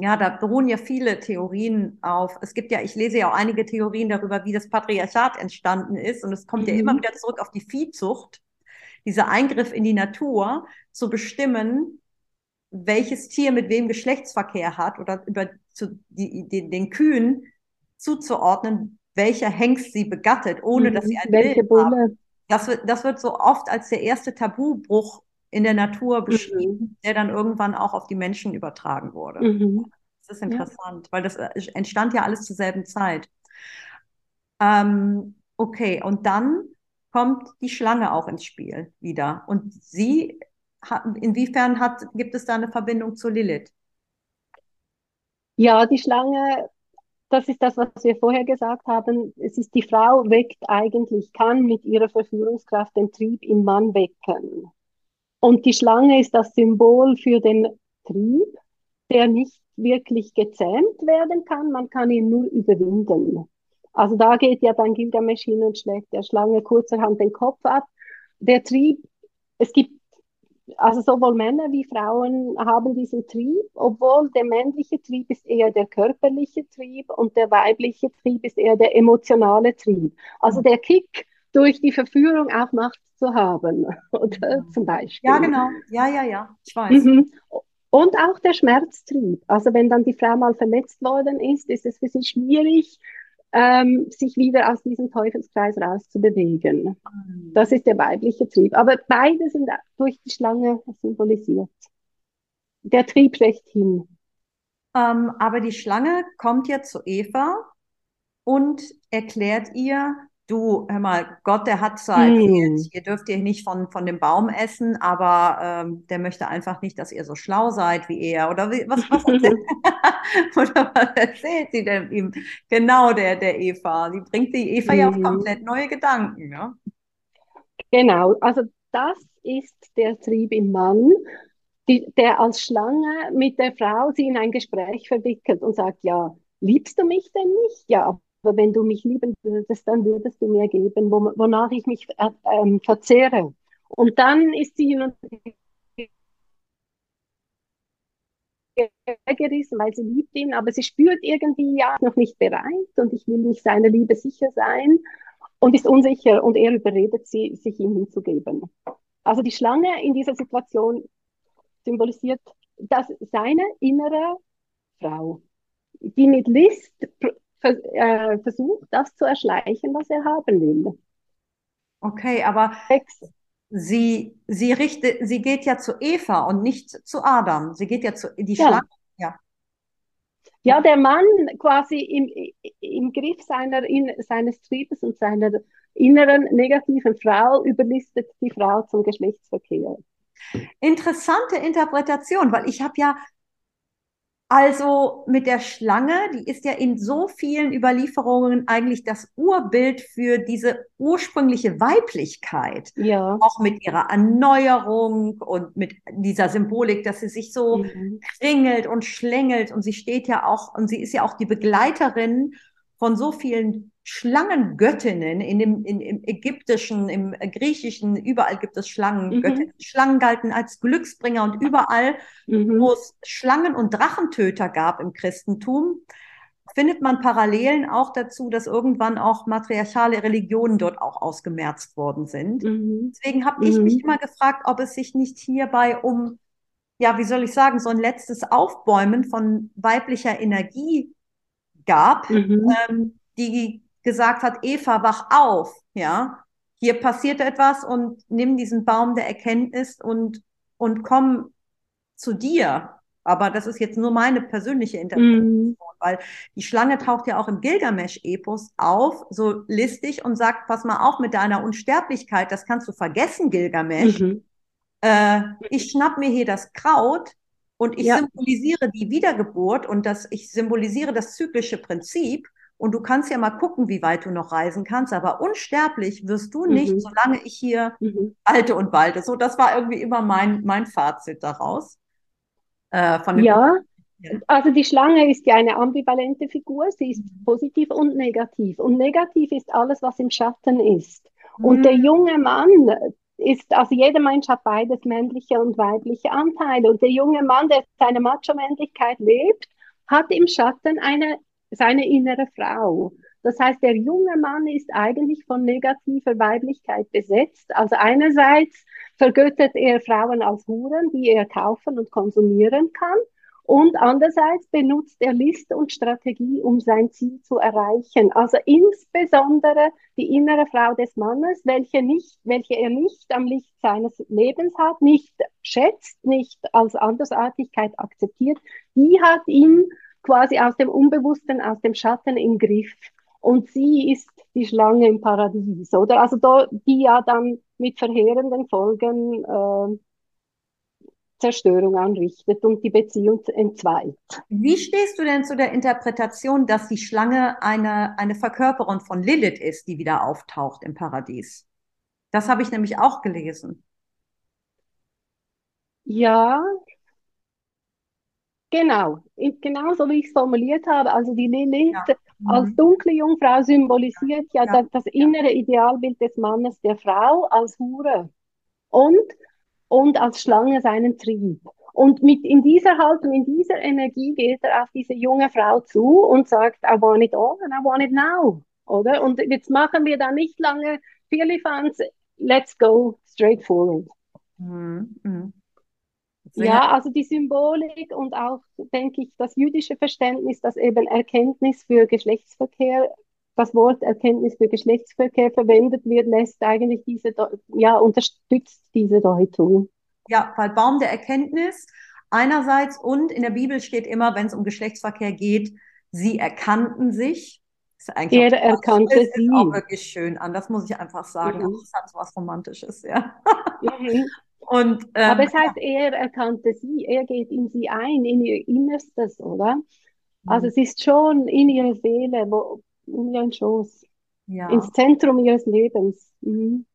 ja, da beruhen ja viele Theorien auf. Es gibt ja, ich lese ja auch einige Theorien darüber, wie das Patriarchat entstanden ist. Und es kommt mhm. ja immer wieder zurück auf die Viehzucht, dieser Eingriff in die Natur, zu bestimmen, welches Tier mit wem Geschlechtsverkehr hat oder über zu, die, die, den Kühen zuzuordnen, welcher Hengst sie begattet, ohne mhm. dass sie ein Welche Bild haben. Das wird, das wird so oft als der erste Tabubruch in der Natur beschrieben, mhm. der dann irgendwann auch auf die Menschen übertragen wurde. Mhm. Das ist interessant, ja. weil das äh, entstand ja alles zur selben Zeit. Ähm, okay, und dann kommt die Schlange auch ins Spiel wieder. Und sie, inwiefern hat, gibt es da eine Verbindung zu Lilith? Ja, die Schlange, das ist das, was wir vorher gesagt haben. Es ist die Frau weckt eigentlich, kann mit ihrer Verführungskraft den Trieb im Mann wecken. Und die Schlange ist das Symbol für den Trieb, der nicht wirklich gezähmt werden kann, man kann ihn nur überwinden. Also da geht ja dann Gilgamesh hin und schlägt der Schlange kurzerhand den Kopf ab. Der Trieb, es gibt, also sowohl Männer wie Frauen haben diesen Trieb, obwohl der männliche Trieb ist eher der körperliche Trieb und der weibliche Trieb ist eher der emotionale Trieb. Also der Kick durch die Verführung auch Macht zu haben, *laughs* oder zum Beispiel. Ja, genau. Ja, ja, ja. Ich weiß. Mhm. Und auch der Schmerztrieb. Also wenn dann die Frau mal verletzt worden ist, ist es für sie schwierig, ähm, sich wieder aus diesem Teufelskreis rauszubewegen. Mhm. Das ist der weibliche Trieb. Aber beide sind durch die Schlange symbolisiert. Der Trieb schlechthin. Ähm, aber die Schlange kommt ja zu Eva und erklärt ihr, du, hör mal, Gott, der hat zwar hm. erzählt, ihr dürft ihr nicht von, von dem Baum essen, aber ähm, der möchte einfach nicht, dass ihr so schlau seid wie er. Oder wie, was, was, erzählt, *laughs* *laughs* oder was erzählt sie denn ihm? Genau, der, der Eva. Sie bringt die Eva hm. ja auf hm. komplett neue Gedanken. Ja? Genau, also das ist der Trieb im Mann, die, der als Schlange mit der Frau sie in ein Gespräch verwickelt und sagt, ja, liebst du mich denn nicht? Ja, aber wenn du mich lieben würdest, dann würdest du mir geben, wonach ich mich äh, äh, verzehre. Und dann ist sie hin und gerissen, weil sie liebt ihn, aber sie spürt irgendwie, ja, noch nicht bereit und ich will nicht seiner Liebe sicher sein und ist unsicher und er überredet sie, sich ihm hinzugeben. Also die Schlange in dieser Situation symbolisiert dass seine innere Frau, die mit List äh, versucht, das zu erschleichen, was er haben will. Okay, aber sie, sie, richtet, sie geht ja zu Eva und nicht zu Adam. Sie geht ja zu die ja. Schlange. Ja. ja, der Mann quasi im, im Griff seiner, in, seines Triebes und seiner inneren negativen Frau überlistet die Frau zum Geschlechtsverkehr. Interessante Interpretation, weil ich habe ja also mit der Schlange, die ist ja in so vielen Überlieferungen eigentlich das Urbild für diese ursprüngliche Weiblichkeit. Ja. Auch mit ihrer Erneuerung und mit dieser Symbolik, dass sie sich so mhm. kringelt und schlängelt und sie steht ja auch und sie ist ja auch die Begleiterin von so vielen Schlangengöttinnen in dem, in, im ägyptischen, im griechischen, überall gibt es Schlangengöttinnen. Mhm. Schlangen galten als Glücksbringer und überall, mhm. wo es Schlangen- und Drachentöter gab im Christentum, findet man Parallelen auch dazu, dass irgendwann auch matriarchale Religionen dort auch ausgemerzt worden sind. Mhm. Deswegen habe ich mich mhm. immer gefragt, ob es sich nicht hierbei um, ja, wie soll ich sagen, so ein letztes Aufbäumen von weiblicher Energie gab, mhm. ähm, die gesagt hat, Eva, wach auf, ja, hier passiert etwas und nimm diesen Baum der Erkenntnis und, und komm zu dir. Aber das ist jetzt nur meine persönliche Interpretation, mm. weil die Schlange taucht ja auch im Gilgamesch-Epos auf, so listig und sagt, pass mal auf mit deiner Unsterblichkeit, das kannst du vergessen, Gilgamesch. Mhm. Äh, ich schnapp mir hier das Kraut und ich ja. symbolisiere die Wiedergeburt und das, ich symbolisiere das zyklische Prinzip. Und du kannst ja mal gucken, wie weit du noch reisen kannst, aber unsterblich wirst du nicht, mhm. solange ich hier mhm. alte und walte. So, das war irgendwie immer mein, mein Fazit daraus. Äh, ja, also die Schlange ist ja eine ambivalente Figur. Sie ist mhm. positiv und negativ. Und negativ ist alles, was im Schatten ist. Und mhm. der junge Mann, ist, also jeder Mensch hat beides, männliche und weibliche Anteile. Und der junge Mann, der seine Macho-Männlichkeit lebt, hat im Schatten eine, seine innere Frau. Das heißt, der junge Mann ist eigentlich von negativer Weiblichkeit besetzt. Also einerseits vergöttert er Frauen als Huren, die er kaufen und konsumieren kann. Und andererseits benutzt er List und Strategie, um sein Ziel zu erreichen. Also insbesondere die innere Frau des Mannes, welche, nicht, welche er nicht am Licht seines Lebens hat, nicht schätzt, nicht als Andersartigkeit akzeptiert, die hat ihn quasi aus dem Unbewussten, aus dem Schatten im Griff. Und sie ist die Schlange im Paradies, oder? Also da, die ja dann mit verheerenden Folgen äh, Zerstörung anrichtet und die Beziehung entzweit. Wie stehst du denn zu der Interpretation, dass die Schlange eine, eine Verkörperung von Lilith ist, die wieder auftaucht im Paradies? Das habe ich nämlich auch gelesen. Ja, genau. Genau so wie ich es formuliert habe. Also die Lilith ja. als mhm. dunkle Jungfrau symbolisiert ja, ja. Das, das, innere Idealbild des Mannes, der Frau als Hure. Und und als Schlange seinen Trieb. Und mit in dieser Haltung, in dieser Energie geht er auf diese junge Frau zu und sagt, I want it all and I want it now. Oder? Und jetzt machen wir da nicht lange Firlefanz, let's go straight forward. Mhm. Ja, also die Symbolik und auch, denke ich, das jüdische Verständnis, dass eben Erkenntnis für Geschlechtsverkehr das Wort Erkenntnis für Geschlechtsverkehr verwendet wird, lässt eigentlich diese, ja, unterstützt diese Deutung. Ja, weil Baum der Erkenntnis einerseits und in der Bibel steht immer, wenn es um Geschlechtsverkehr geht, sie erkannten sich. ist eigentlich er auch, erkannte das sie. auch wirklich schön an, das muss ich einfach sagen. Mhm. Das hat so was Romantisches, ja. Mhm. Und, ähm, Aber es heißt, er erkannte sie, er geht in sie ein, in ihr Innerstes, oder? Also mhm. es ist schon in ihrer Seele, wo, in ihren Schoß, ja. ins Zentrum ihres Lebens. Mhm.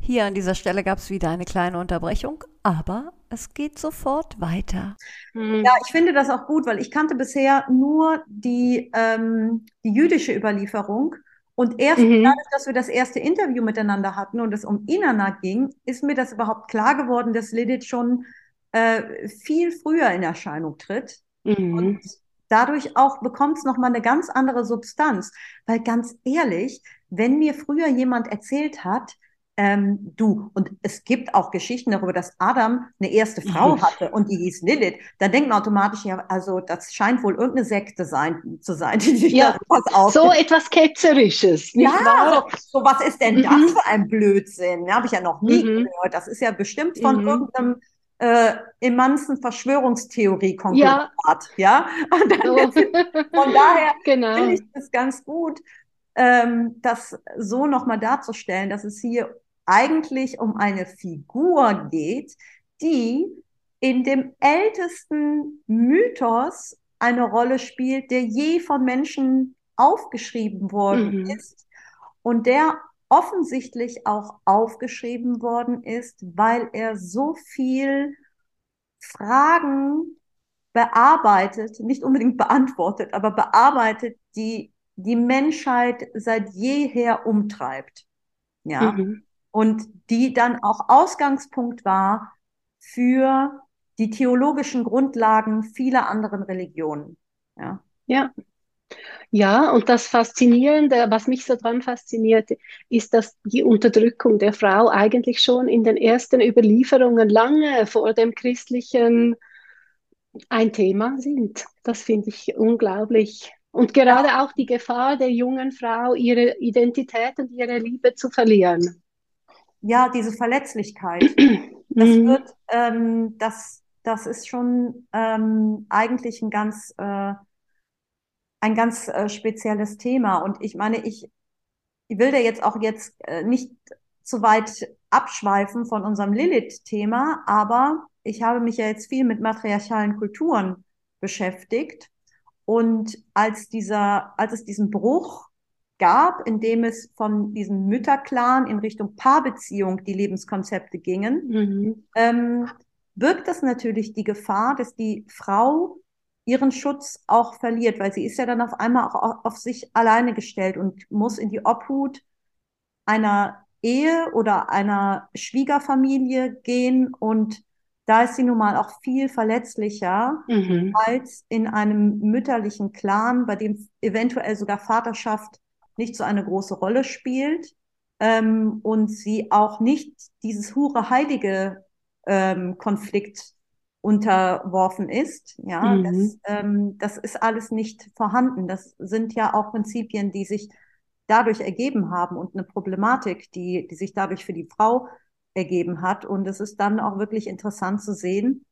Hier an dieser Stelle gab es wieder eine kleine Unterbrechung, aber es geht sofort weiter. Hm. Ja, ich finde das auch gut, weil ich kannte bisher nur die, ähm, die jüdische Überlieferung. Und erst mhm. dadurch, dass wir das erste Interview miteinander hatten und es um Inanna ging, ist mir das überhaupt klar geworden, dass Lilith schon äh, viel früher in Erscheinung tritt. Mhm. Und dadurch auch bekommt es nochmal eine ganz andere Substanz. Weil ganz ehrlich, wenn mir früher jemand erzählt hat, ähm, du, und es gibt auch Geschichten darüber, dass Adam eine erste Frau mhm. hatte und die hieß Lilith, dann denkt man automatisch, ja, also das scheint wohl irgendeine Sekte sein, zu sein, die sich ja, da So etwas Ketzerisches. Ja, so, so, was ist denn mhm. das für ein Blödsinn? Ja, Habe ich ja noch nie mhm. gehört. Das ist ja bestimmt von mhm. irgendeinem äh, immansen Verschwörungstheorie-Konglomerat. Ja. ja? *laughs* So. von daher *laughs* genau. finde ich das ganz gut, ähm, das so nochmal darzustellen, dass es hier eigentlich um eine Figur geht, die in dem ältesten Mythos eine Rolle spielt, der je von Menschen aufgeschrieben worden mhm. ist und der offensichtlich auch aufgeschrieben worden ist, weil er so viel Fragen bearbeitet, nicht unbedingt beantwortet, aber bearbeitet, die die Menschheit seit jeher umtreibt. Ja. Mhm und die dann auch Ausgangspunkt war für die theologischen Grundlagen vieler anderen Religionen. Ja. Ja. Ja, und das Faszinierende, was mich so dran fasziniert, ist, dass die Unterdrückung der Frau eigentlich schon in den ersten Überlieferungen lange vor dem christlichen ein Thema sind. Das finde ich unglaublich. Und gerade auch die Gefahr der jungen Frau, ihre Identität und ihre Liebe zu verlieren ja, diese Verletzlichkeit, *clears throat* das mhm. wird, ähm, das, das ist schon ähm, eigentlich ein ganz, äh, ein ganz äh, spezielles Thema. Und ich meine, ich, ich will da jetzt auch jetzt äh, nicht zu weit abschweifen von unserem Lilith-Thema, aber ich habe mich ja jetzt viel mit matriarchalen Kulturen beschäftigt. Und als dieser, als es diesen Bruch gab, in dem es von diesem Mütterclan in Richtung Paarbeziehung die Lebenskonzepte gingen, mhm. ähm, birgt das natürlich die Gefahr, dass die Frau ihren Schutz auch verliert, weil sie ist ja dann auf einmal auch auf sich alleine gestellt und muss in die Obhut einer Ehe oder einer Schwiegerfamilie gehen und da ist sie nun mal auch viel verletzlicher mhm. als in einem mütterlichen Clan, bei dem eventuell sogar Vaterschaft nicht so eine große Rolle spielt ähm, und sie auch nicht dieses hure-heilige ähm, Konflikt unterworfen ist. Ja, mhm. das, ähm, das ist alles nicht vorhanden. Das sind ja auch Prinzipien, die sich dadurch ergeben haben und eine Problematik, die, die sich dadurch für die Frau ergeben hat. Und es ist dann auch wirklich interessant zu sehen,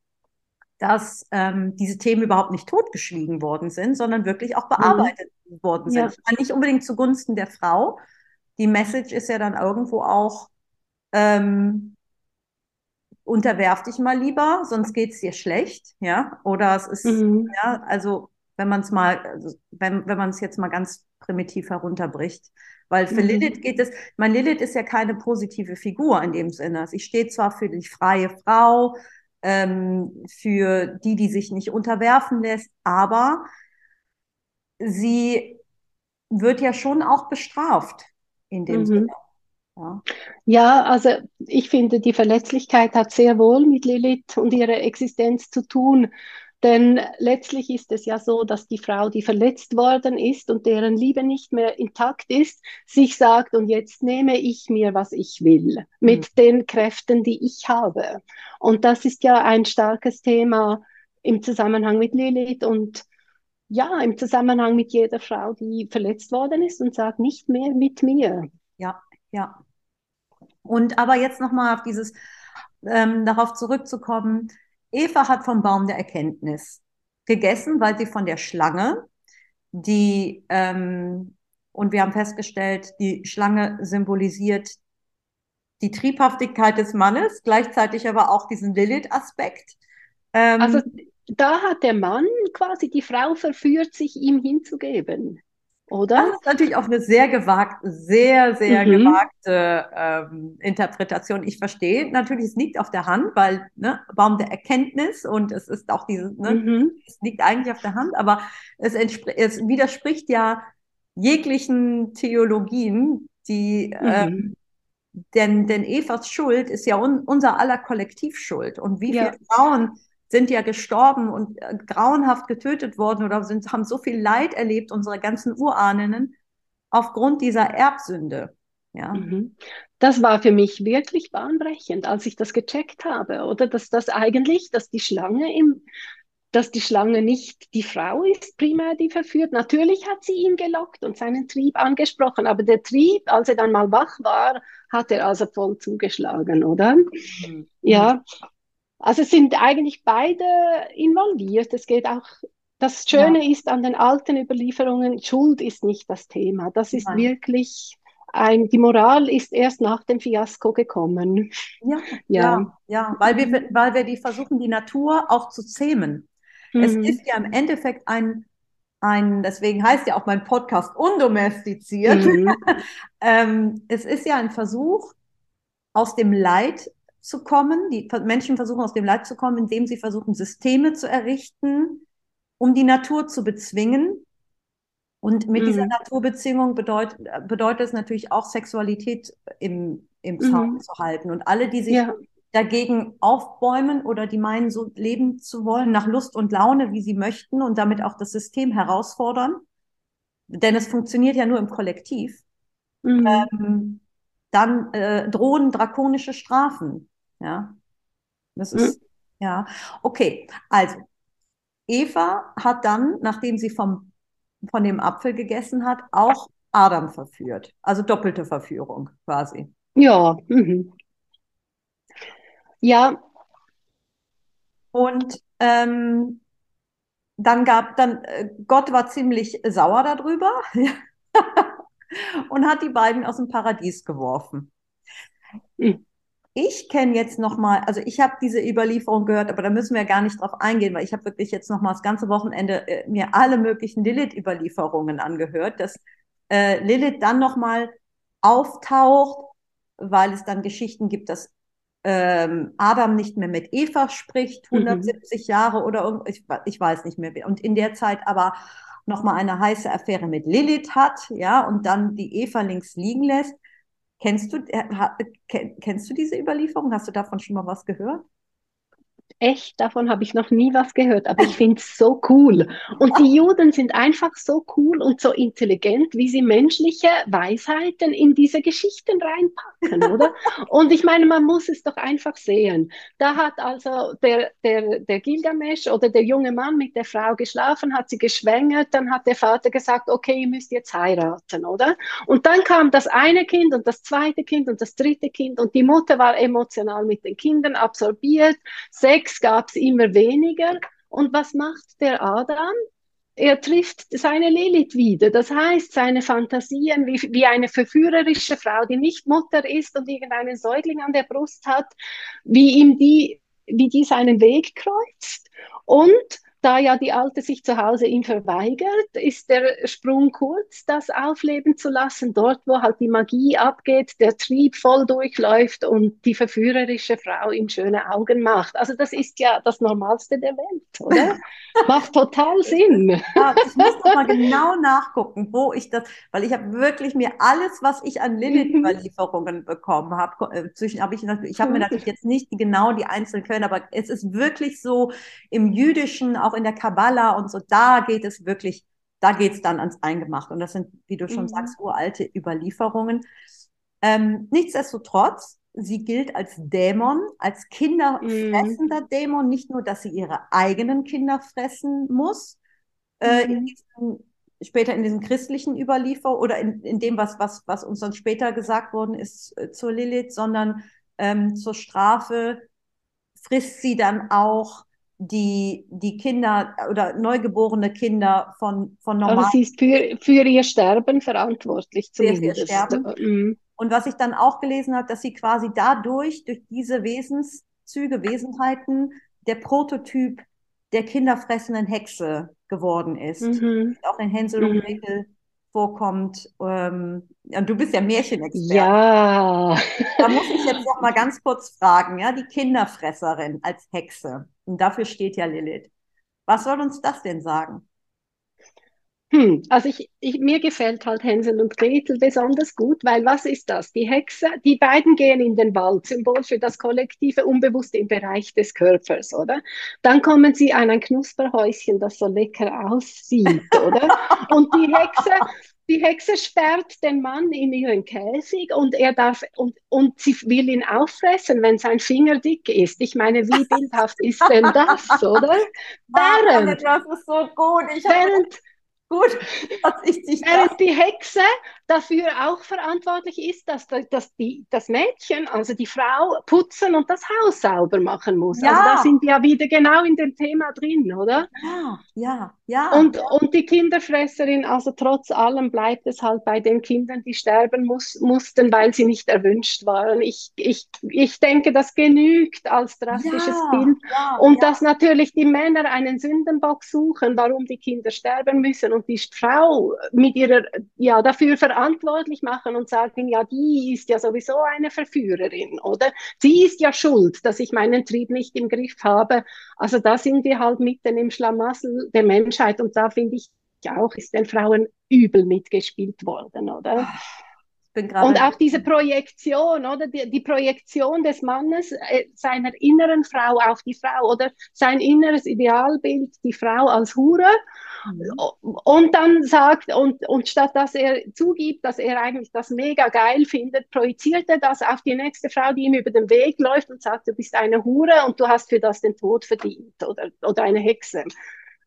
dass ähm, diese Themen überhaupt nicht totgeschwiegen worden sind, sondern wirklich auch bearbeitet mhm. worden sind. Ja. Nicht unbedingt zugunsten der Frau. Die Message ist ja dann irgendwo auch, ähm, unterwerf dich mal lieber, sonst geht's dir schlecht, ja. Oder es ist, mhm. ja, also wenn man es mal, also wenn, wenn man es jetzt mal ganz primitiv herunterbricht. Weil für mhm. Lilith geht es, mein Lilith ist ja keine positive Figur in dem Sinne. Sie steht zwar für die freie Frau, ähm, für die, die sich nicht unterwerfen lässt. Aber sie wird ja schon auch bestraft in dem mhm. Sinne. Ja. ja, also ich finde, die Verletzlichkeit hat sehr wohl mit Lilith und ihrer Existenz zu tun. Denn letztlich ist es ja so, dass die Frau, die verletzt worden ist und deren Liebe nicht mehr intakt ist, sich sagt, und jetzt nehme ich mir, was ich will, mit mhm. den Kräften, die ich habe. Und das ist ja ein starkes Thema im Zusammenhang mit Lilith und ja, im Zusammenhang mit jeder Frau, die verletzt worden ist und sagt, nicht mehr mit mir. Ja, ja. Und aber jetzt nochmal auf dieses, ähm, darauf zurückzukommen, Eva hat vom Baum der Erkenntnis gegessen, weil sie von der Schlange, die, ähm, und wir haben festgestellt, die Schlange symbolisiert die Triebhaftigkeit des Mannes, gleichzeitig aber auch diesen Lilith-Aspekt. Ähm, also da hat der Mann quasi die Frau verführt, sich ihm hinzugeben. Oder? Das ist natürlich auch eine sehr gewagte, sehr, sehr mhm. gewagte ähm, Interpretation. Ich verstehe natürlich, es liegt auf der Hand, weil ne, Baum der Erkenntnis und es ist auch dieses, ne, mhm. es liegt eigentlich auf der Hand, aber es, es widerspricht ja jeglichen Theologien, die mhm. ähm, denn, denn Evas Schuld ist ja un, unser aller Kollektivschuld. Und wie ja. viele Frauen sind ja gestorben und äh, grauenhaft getötet worden oder sind, haben so viel Leid erlebt, unsere ganzen Urahninnen, aufgrund dieser Erbsünde. Ja. Mhm. Das war für mich wirklich bahnbrechend, als ich das gecheckt habe, oder dass das eigentlich, dass die Schlange im, dass die Schlange nicht die Frau ist, primär die verführt. Natürlich hat sie ihn gelockt und seinen Trieb angesprochen, aber der Trieb, als er dann mal wach war, hat er also voll zugeschlagen, oder? Mhm. Ja, also sind eigentlich beide involviert. Es geht auch, das Schöne ja. ist an den alten Überlieferungen, Schuld ist nicht das Thema. Das ist Nein. wirklich ein, die Moral ist erst nach dem Fiasko gekommen. Ja, ja, ja, ja weil, wir, weil wir die versuchen, die Natur auch zu zähmen. Mhm. Es ist ja im Endeffekt ein, ein, deswegen heißt ja auch mein Podcast undomestiziert. Mhm. *laughs* ähm, es ist ja ein Versuch, aus dem Leid zu kommen. Die Menschen versuchen aus dem Leid zu kommen, indem sie versuchen, Systeme zu errichten, um die Natur zu bezwingen. Und mit mhm. dieser Naturbezwingung bedeutet, bedeutet es natürlich auch Sexualität im, im Zaun mhm. zu halten. Und alle, die sich ja. dagegen aufbäumen oder die meinen, so leben zu wollen, nach Lust und Laune, wie sie möchten und damit auch das System herausfordern, denn es funktioniert ja nur im Kollektiv, mhm. ähm, dann äh, drohen drakonische Strafen. Ja, das hm. ist, mhm. ja, okay. Also, Eva hat dann, nachdem sie vom, von dem Apfel gegessen hat, auch Adam verführt. Also doppelte Verführung quasi. Ja. Mhm. Ja. Und ähm, dann gab, dann, äh, Gott war ziemlich sauer darüber *laughs* und hat die beiden aus dem Paradies geworfen. Mhm ich kenne jetzt noch mal, also ich habe diese Überlieferung gehört, aber da müssen wir gar nicht drauf eingehen, weil ich habe wirklich jetzt noch mal das ganze Wochenende äh, mir alle möglichen Lilith-Überlieferungen angehört, dass äh, Lilith dann noch mal auftaucht, weil es dann Geschichten gibt, dass ähm, Adam nicht mehr mit Eva spricht, 170 mhm. Jahre oder ich, ich weiß nicht mehr. Und in der Zeit aber noch mal eine heiße Affäre mit Lilith hat, ja, und dann die Eva links liegen lässt. Kennst du, äh, kennst du diese Überlieferung? Hast du davon schon mal was gehört? Echt, davon habe ich noch nie was gehört, aber ich finde es so cool. Und die Juden sind einfach so cool und so intelligent, wie sie menschliche Weisheiten in diese Geschichten reinpacken, oder? Und ich meine, man muss es doch einfach sehen. Da hat also der, der, der Gilgamesh oder der junge Mann mit der Frau geschlafen, hat sie geschwängert, dann hat der Vater gesagt, okay, ihr müsst jetzt heiraten, oder? Und dann kam das eine Kind und das zweite Kind und das dritte Kind und die Mutter war emotional mit den Kindern absorbiert, sechs Sex gab es immer weniger. Und was macht der Adam? Er trifft seine Lilith wieder. Das heißt, seine Fantasien wie, wie eine verführerische Frau, die nicht Mutter ist und irgendeinen Säugling an der Brust hat, wie ihm die, wie die seinen Weg kreuzt. Und da ja die Alte sich zu Hause ihm verweigert, ist der Sprung kurz, das aufleben zu lassen, dort, wo halt die Magie abgeht, der Trieb voll durchläuft und die verführerische Frau ihm schöne Augen macht. Also das ist ja das Normalste der Welt, oder? *laughs* macht total Sinn. Ja, ich muss noch mal genau nachgucken, wo ich das, weil ich habe wirklich mir alles, was ich an Lilith-Überlieferungen bekommen habe, äh, zwischen habe ich ich habe mir natürlich jetzt nicht genau die einzelnen Quellen, aber es ist wirklich so im Jüdischen, auch in der Kabbala und so, da geht es wirklich, da geht es dann ans Eingemachte. Und das sind, wie du schon mhm. sagst, uralte Überlieferungen. Ähm, nichtsdestotrotz, sie gilt als Dämon, als kinderfressender mhm. Dämon, nicht nur, dass sie ihre eigenen Kinder fressen muss, äh, mhm. in diesem, später in diesem christlichen Überliefer oder in, in dem, was, was, was uns dann später gesagt worden ist äh, zur Lilith, sondern ähm, zur Strafe frisst sie dann auch die, die Kinder oder neugeborene Kinder von, von normal. Aber sie ist für, für ihr Sterben verantwortlich zumindest. Für ihr Sterben. Mhm. Und was ich dann auch gelesen habe, dass sie quasi dadurch, durch diese Wesenszüge, Wesenheiten, der Prototyp der kinderfressenden Hexe geworden ist. Mhm. Auch in Hänsel und mhm. Gretel vorkommt. Ähm, und du bist ja Märchenexperte. Ja. Da muss ich jetzt noch mal ganz kurz fragen, ja, die Kinderfresserin als Hexe. Und dafür steht ja Lilith. Was soll uns das denn sagen? Hm, also ich, ich, mir gefällt halt Hänsel und Gretel besonders gut, weil was ist das? Die Hexe, die beiden gehen in den Wald, Symbol für das kollektive Unbewusste im Bereich des Körpers, oder? Dann kommen sie an ein Knusperhäuschen, das so lecker aussieht, *laughs* oder? Und die Hexe, die Hexe sperrt den Mann in ihren Käfig und er darf und, und sie will ihn auffressen, wenn sein Finger dick ist. Ich meine, wie bildhaft ist denn das, *laughs* oder? Während, das ist so gut. Ich während, Gut, *laughs* dass ich dich Während die Hexe dafür auch verantwortlich ist, dass, dass die, das Mädchen, also die Frau, putzen und das Haus sauber machen muss. Ja. Also da sind wir ja wieder genau in dem Thema drin, oder? Ja, ja, ja. Und, und die Kinderfresserin, also trotz allem bleibt es halt bei den Kindern, die sterben muss, mussten, weil sie nicht erwünscht waren. Ich, ich, ich denke, das genügt als drastisches ja, Bild. Ja, und dass natürlich die Männer einen Sündenbock suchen, warum die Kinder sterben müssen und die Frau mit ihrer, ja, dafür verantwortlich machen und sagen, ja, die ist ja sowieso eine Verführerin, oder? Sie ist ja schuld, dass ich meinen Trieb nicht im Griff habe. Also da sind wir halt mitten im Schlamassel der Menschheit und da finde ich auch, ist den Frauen übel mitgespielt worden, oder? Und auch diese Projektion, oder die, die Projektion des Mannes, äh, seiner inneren Frau auf die Frau oder sein inneres Idealbild, die Frau als Hure. Mhm. Und dann sagt, und, und statt dass er zugibt, dass er eigentlich das mega geil findet, projiziert er das auf die nächste Frau, die ihm über den Weg läuft und sagt, du bist eine Hure und du hast für das den Tod verdient oder, oder eine Hexe.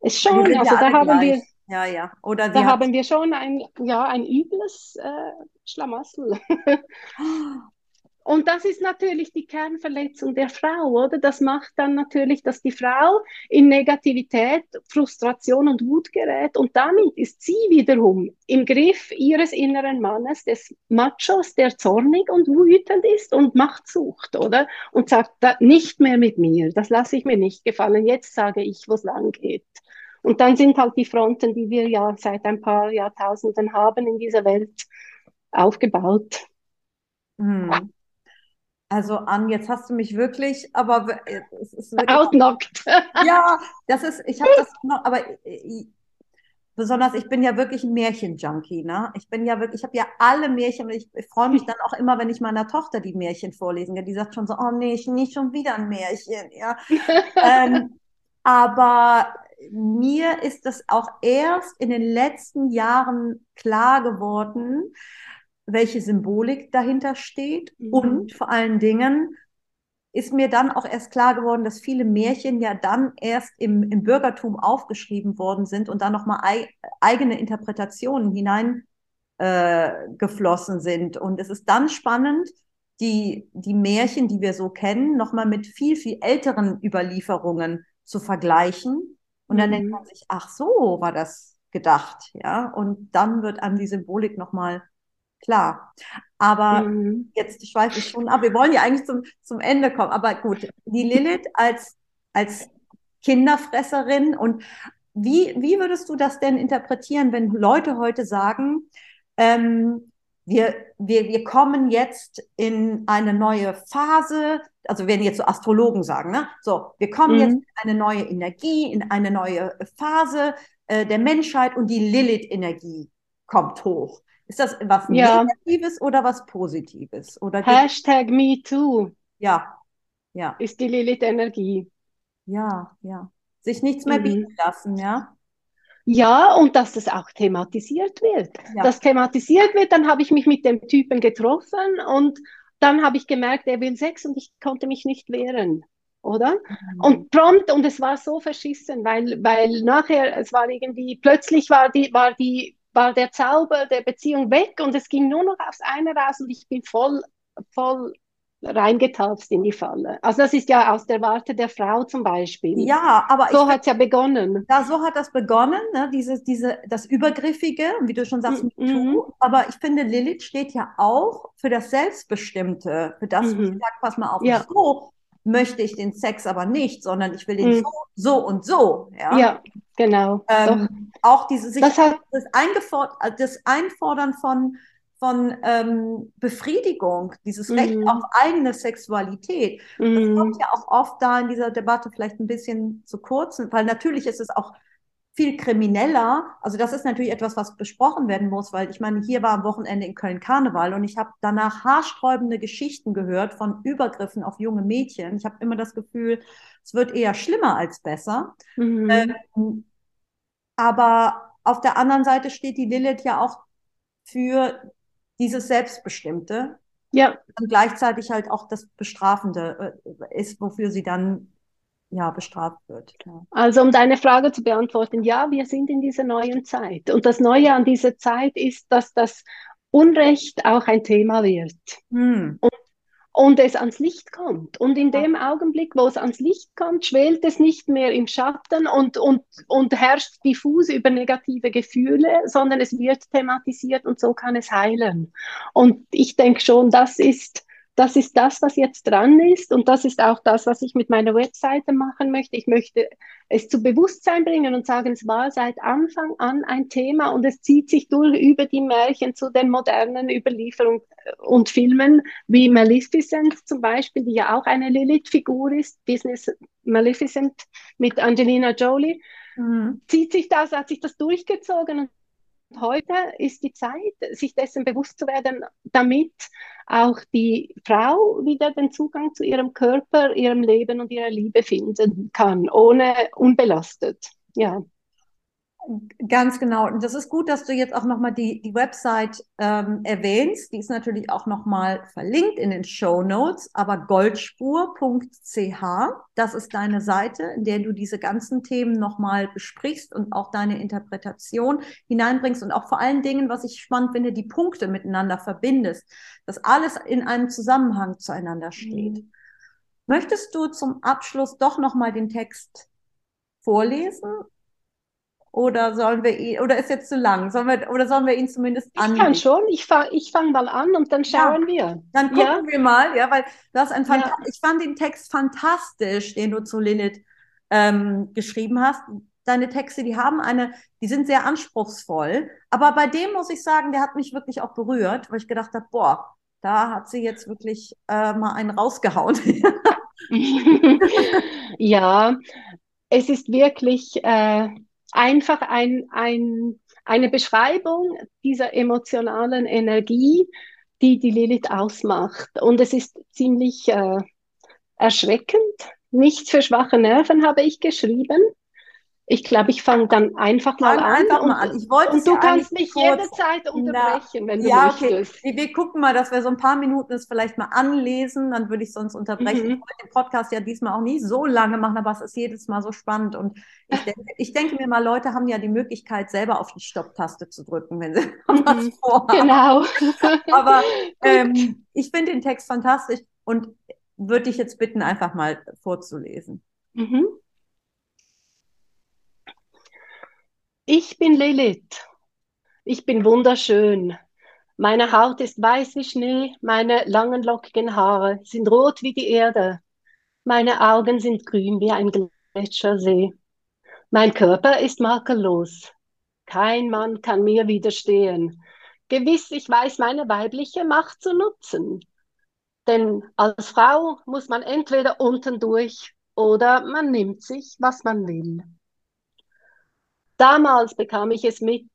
Ist schon, also da haben wir ja, ja. Oder da haben wir schon ein, ja, ein übles äh, Schlamassel. *gasps* *laughs* Und das ist natürlich die Kernverletzung der Frau, oder? Das macht dann natürlich, dass die Frau in Negativität, Frustration und Wut gerät. Und damit ist sie wiederum im Griff ihres inneren Mannes, des Machos, der zornig und wütend ist und Macht sucht, oder? Und sagt, nicht mehr mit mir, das lasse ich mir nicht gefallen. Jetzt sage ich, wo es lang geht. Und dann sind halt die Fronten, die wir ja seit ein paar Jahrtausenden haben in dieser Welt, aufgebaut. Hm. Also Ann, jetzt hast du mich wirklich, aber es ist wirklich. *laughs* Outknockt. *laughs* Ja, das ist, ich habe das noch, aber besonders, ich bin ja wirklich ein Märchenjunkie, ne? Ich bin ja wirklich, ich habe ja alle Märchen, ich, ich freue mich dann auch immer, wenn ich meiner Tochter die Märchen vorlesen kann. Die sagt schon so, oh nee, ich nicht schon wieder ein Märchen, ja. *laughs* ähm, aber mir ist das auch erst in den letzten Jahren klar geworden, welche Symbolik dahinter steht. Mhm. Und vor allen Dingen ist mir dann auch erst klar geworden, dass viele Märchen ja dann erst im, im Bürgertum aufgeschrieben worden sind und dann nochmal ei eigene Interpretationen hineingeflossen äh, sind. Und es ist dann spannend, die, die Märchen, die wir so kennen, nochmal mit viel, viel älteren Überlieferungen zu vergleichen und dann mhm. denkt man sich, ach so, war das gedacht, ja. Und dann wird einem die Symbolik nochmal klar. Aber mhm. jetzt schweife ich schon ab. Wir wollen ja eigentlich zum, zum Ende kommen. Aber gut, die Lilith als, als Kinderfresserin und wie, wie würdest du das denn interpretieren, wenn Leute heute sagen, ähm, wir, wir, wir kommen jetzt in eine neue Phase, also werden jetzt so Astrologen sagen, ne? So, wir kommen mhm. jetzt in eine neue Energie, in eine neue Phase äh, der Menschheit und die Lilith-Energie kommt hoch. Ist das was ja. Negatives oder was Positives? Oder Hashtag MeToo. Ja, ja. Ist die Lilith-Energie. Ja, ja. Sich nichts mehr mhm. bieten lassen, ja. Ja, und dass das auch thematisiert wird. Ja. Das thematisiert wird, dann habe ich mich mit dem Typen getroffen und dann habe ich gemerkt, er will Sex und ich konnte mich nicht wehren, oder? Mhm. Und prompt, und es war so verschissen, weil, weil nachher, es war irgendwie, plötzlich war die, war die, war der Zauber der Beziehung weg und es ging nur noch aufs eine raus und ich bin voll, voll reingetapst in die Falle. Also das ist ja aus der Warte der Frau zum Beispiel. Ja, aber so hat es ja begonnen. Ja, so hat das begonnen, ne? Dieses, diese, das Übergriffige, wie du schon sagst, mm -hmm. aber ich finde, Lilith steht ja auch für das Selbstbestimmte, für das, mhm. ich sage, pass mal auf, ja. so möchte ich den Sex aber nicht, sondern ich will den mhm. so, so und so. Ja. ja. genau. Ähm, auch diese sich Das hat- das, Eingefor das Einfordern von, von ähm, Befriedigung, dieses Recht Mhm. auf eigene Sexualität. Das Mm, kommt ja auch oft da in dieser Debatte vielleicht ein bisschen zu kurz, weil natürlich ist es auch viel krimineller. Also das ist natürlich etwas, was besprochen werden muss, weil ich meine, hier war am Wochenende in Köln Karneval und ich habe danach haarsträubende Geschichten gehört von Übergriffen auf junge Mädchen. Ich habe immer das Gefühl, es wird eher schlimmer als besser. mhm. Ähm, aber auf der anderen Seite steht die Lilith ja auch für dieses Selbstbestimmte Ja, und gleichzeitig halt auch das Bestrafende äh, ist, wofür sie dann ja bestraft wird. Ja. also um deine Frage zu beantworten, ja, wir sind in dieser neuen Zeit. Und das Neue an dieser Zeit ist, dass das Unrecht auch ein Thema wird. Hm. und es ans Licht kommt. Und in dem Augenblick, wo es ans Licht kommt, schwelt es nicht mehr im Schatten und, und, und herrscht diffus über negative Gefühle, sondern es wird thematisiert und so kann es heilen. Und ich denke schon, das ist, das ist das, was jetzt dran ist und das ist auch das, was ich mit meiner Webseite machen möchte. Ich möchte es zu Bewusstsein bringen und sagen, es war seit Anfang an ein Thema und es zieht sich durch über die Märchen zu den modernen Überlieferungen und Filmen wie Maleficent zum Beispiel, die ja auch eine Lilith-Figur ist, Business Maleficent mit Angelina Jolie, Mhm. zieht sich das, hat sich das durchgezogen und heute ist die Zeit, sich dessen bewusst zu werden, damit auch die Frau wieder den Zugang zu ihrem Körper, ihrem Leben und ihrer Liebe finden kann, ohne unbelastet. Ja. Ganz genau. Und das ist gut, dass du jetzt auch nochmal die, die Website ähm, erwähnst. Die ist natürlich auch nochmal verlinkt in den Show Notes, aber goldspur.ch, das ist deine Seite, in der du diese ganzen Themen nochmal besprichst und auch deine Interpretation hineinbringst und auch vor allen Dingen, was ich spannend finde, die Punkte miteinander verbindest, dass alles in einem Zusammenhang zueinander steht. Mhm. Möchtest du zum Abschluss doch nochmal den Text vorlesen? Oder sollen wir ihn, oder ist jetzt zu lang? Sollen wir, oder sollen wir ihn zumindest Ich kann schon, ich fange ich fang mal an und dann schauen wir. Dann gucken Ja, wir mal, ja, weil das ein Phanta Ja. ich fand den Text fantastisch, den du zu Lilith ähm, geschrieben hast. Deine Texte, die haben eine, die sind sehr anspruchsvoll, aber bei dem muss ich sagen, der hat mich wirklich auch berührt, weil ich gedacht habe, boah, da hat sie jetzt wirklich äh, mal einen rausgehauen. *laughs* Ja, es ist wirklich äh, einfach ein, ein, eine Beschreibung dieser emotionalen Energie, die die Lilith ausmacht. Und es ist ziemlich äh, erschreckend. Nichts für schwache Nerven habe ich geschrieben. Ich glaube, ich fange dann einfach mal Fang an. einfach mal an. Ich wollte und du ja kannst mich kurz. jederzeit unterbrechen, wenn du Ja, okay. möchtest. Wir, wir gucken mal, dass wir so ein paar Minuten es vielleicht mal anlesen, dann würde ich sonst unterbrechen. Mhm. Ich wollte den Podcast ja diesmal auch nicht so lange machen, aber es ist jedes Mal so spannend. Und ich denke, ich denke mir mal, Leute haben ja die Möglichkeit, selber auf die Stopptaste zu drücken, wenn sie *laughs* was Mhm. vorhaben. Genau. *laughs* Aber ähm, *laughs* ich finde den Text fantastisch und würde dich jetzt bitten, einfach mal vorzulesen. Mhm. Ich bin Lilith. Ich bin wunderschön. Meine Haut ist weiß wie Schnee, meine langen lockigen Haare sind rot wie die Erde. Meine Augen sind grün wie ein Gletschersee. Mein Körper ist makellos. Kein Mann kann mir widerstehen. Gewiss, ich weiß meine weibliche Macht zu nutzen. Denn als Frau muss man entweder unten durch oder man nimmt sich, was man will. Damals bekam ich es mit,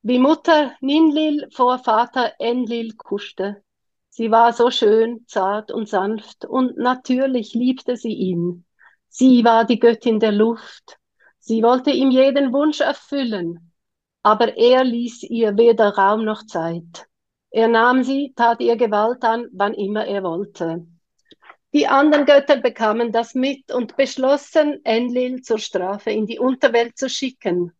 wie Mutter Ninlil vor Vater Enlil kuschte. Sie war so schön, zart und sanft und natürlich liebte sie ihn. Sie war die Göttin der Luft. Sie wollte ihm jeden Wunsch erfüllen, aber er ließ ihr weder Raum noch Zeit. Er nahm sie, tat ihr Gewalt an, wann immer er wollte. Die anderen Götter bekamen das mit und beschlossen, Enlil zur Strafe in die Unterwelt zu schicken.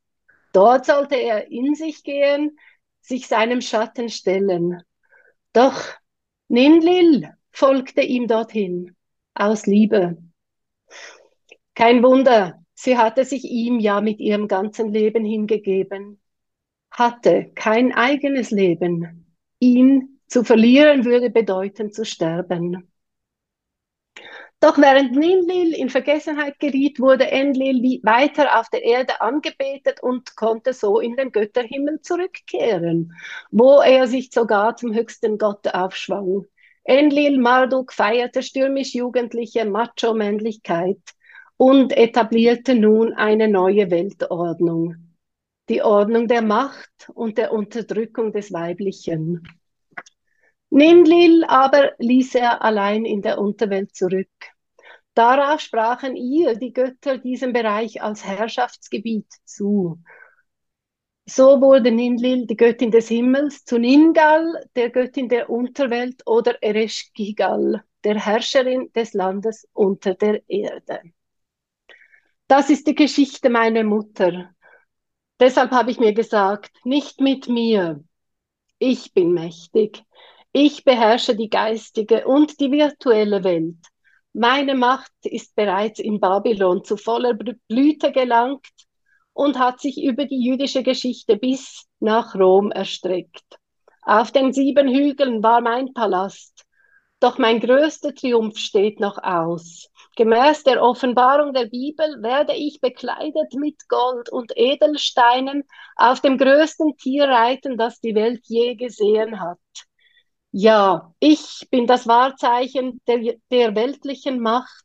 Dort sollte er in sich gehen, sich seinem Schatten stellen. Doch Ninlil folgte ihm dorthin, aus Liebe. Kein Wunder, sie hatte sich ihm ja mit ihrem ganzen Leben hingegeben, hatte kein eigenes Leben. Ihn zu verlieren würde bedeuten zu sterben. Doch während Ninlil in Vergessenheit geriet, wurde Enlil weiter auf der Erde angebetet und konnte so in den Götterhimmel zurückkehren, wo er sich sogar zum höchsten Gott aufschwang. Enlil Marduk feierte stürmisch-jugendliche Macho-Männlichkeit und etablierte nun eine neue Weltordnung. Die Ordnung der Macht und der Unterdrückung des Weiblichen. Ninlil aber ließ er allein in der Unterwelt zurück. Darauf sprachen ihr die Götter diesem Bereich als Herrschaftsgebiet zu. So wurde Ninlil, die Göttin des Himmels, zu Ningal, der Göttin der Unterwelt, oder Ereshkigal, der Herrscherin des Landes unter der Erde. Das ist die Geschichte meiner Mutter. Deshalb habe ich mir gesagt, nicht mit mir. Ich bin mächtig. Ich beherrsche die geistige und die virtuelle Welt. Meine Macht ist bereits in Babylon zu voller Blüte gelangt und hat sich über die jüdische Geschichte bis nach Rom erstreckt. Auf den sieben Hügeln war mein Palast, doch mein größter Triumph steht noch aus. Gemäß der Offenbarung der Bibel werde ich bekleidet mit Gold und Edelsteinen auf dem größten Tier reiten, das die Welt je gesehen hat. Ja, ich bin das Wahrzeichen der, der weltlichen Macht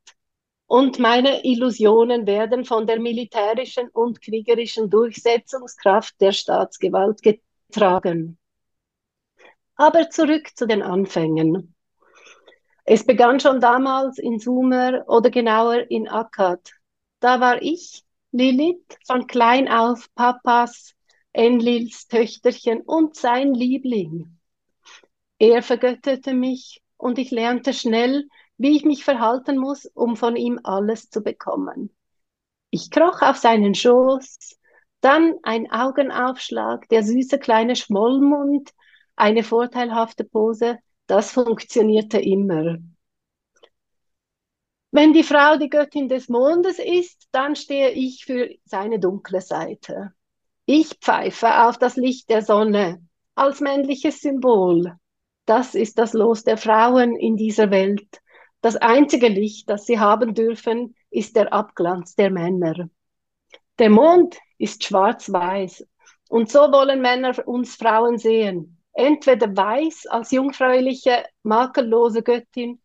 und meine Illusionen werden von der militärischen und kriegerischen Durchsetzungskraft der Staatsgewalt getragen. Aber zurück zu den Anfängen. Es begann schon damals in Sumer oder genauer in Akkad. Da war ich, Lilith, von klein auf Papas, Enlils Töchterchen und sein Liebling. Er vergötterte mich und ich lernte schnell, wie ich mich verhalten muss, um von ihm alles zu bekommen. Ich kroch auf seinen Schoß, dann ein Augenaufschlag, der süße kleine Schmollmund, eine vorteilhafte Pose, das funktionierte immer. Wenn die Frau die Göttin des Mondes ist, dann stehe ich für seine dunkle Seite. Ich pfeife auf das Licht der Sonne als männliches Symbol. Das ist das Los der Frauen in dieser Welt. Das einzige Licht, das sie haben dürfen, ist der Abglanz der Männer. Der Mond ist schwarz-weiß und so wollen Männer uns Frauen sehen. Entweder weiß als jungfräuliche, makellose Göttin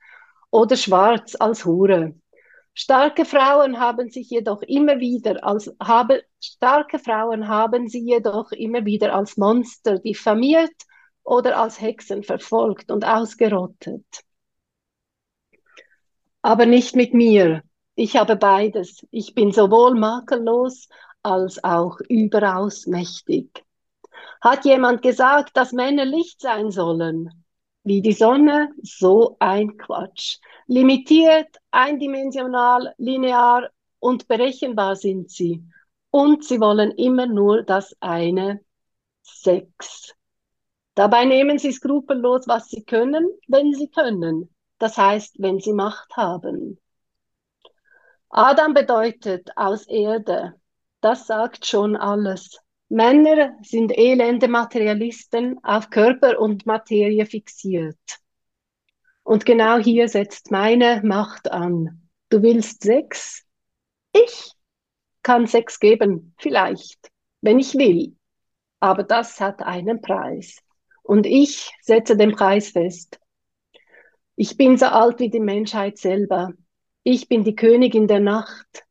oder schwarz als Hure. Starke Frauen haben sich jedoch immer wieder als habe, starke Frauen haben sie jedoch immer wieder als Monster diffamiert oder als Hexen verfolgt und ausgerottet. Aber nicht mit mir. Ich habe beides. Ich bin sowohl makellos als auch überaus mächtig. Hat jemand gesagt, dass Männer Licht sein sollen? Wie die Sonne, so ein Quatsch. Limitiert, eindimensional, linear und berechenbar sind sie. Und sie wollen immer nur das eine, Sex. Dabei nehmen sie skrupellos, was sie können, wenn sie können. Das heißt, wenn sie Macht haben. Adam bedeutet aus Erde. Das sagt schon alles. Männer sind elende Materialisten, auf Körper und Materie fixiert. Und genau hier setzt meine Macht an. Du willst Sex? Ich kann Sex geben, vielleicht, wenn ich will. Aber das hat einen Preis. Und ich setze den Preis fest. Ich bin so alt wie die Menschheit selber. Ich bin die Königin der Nacht.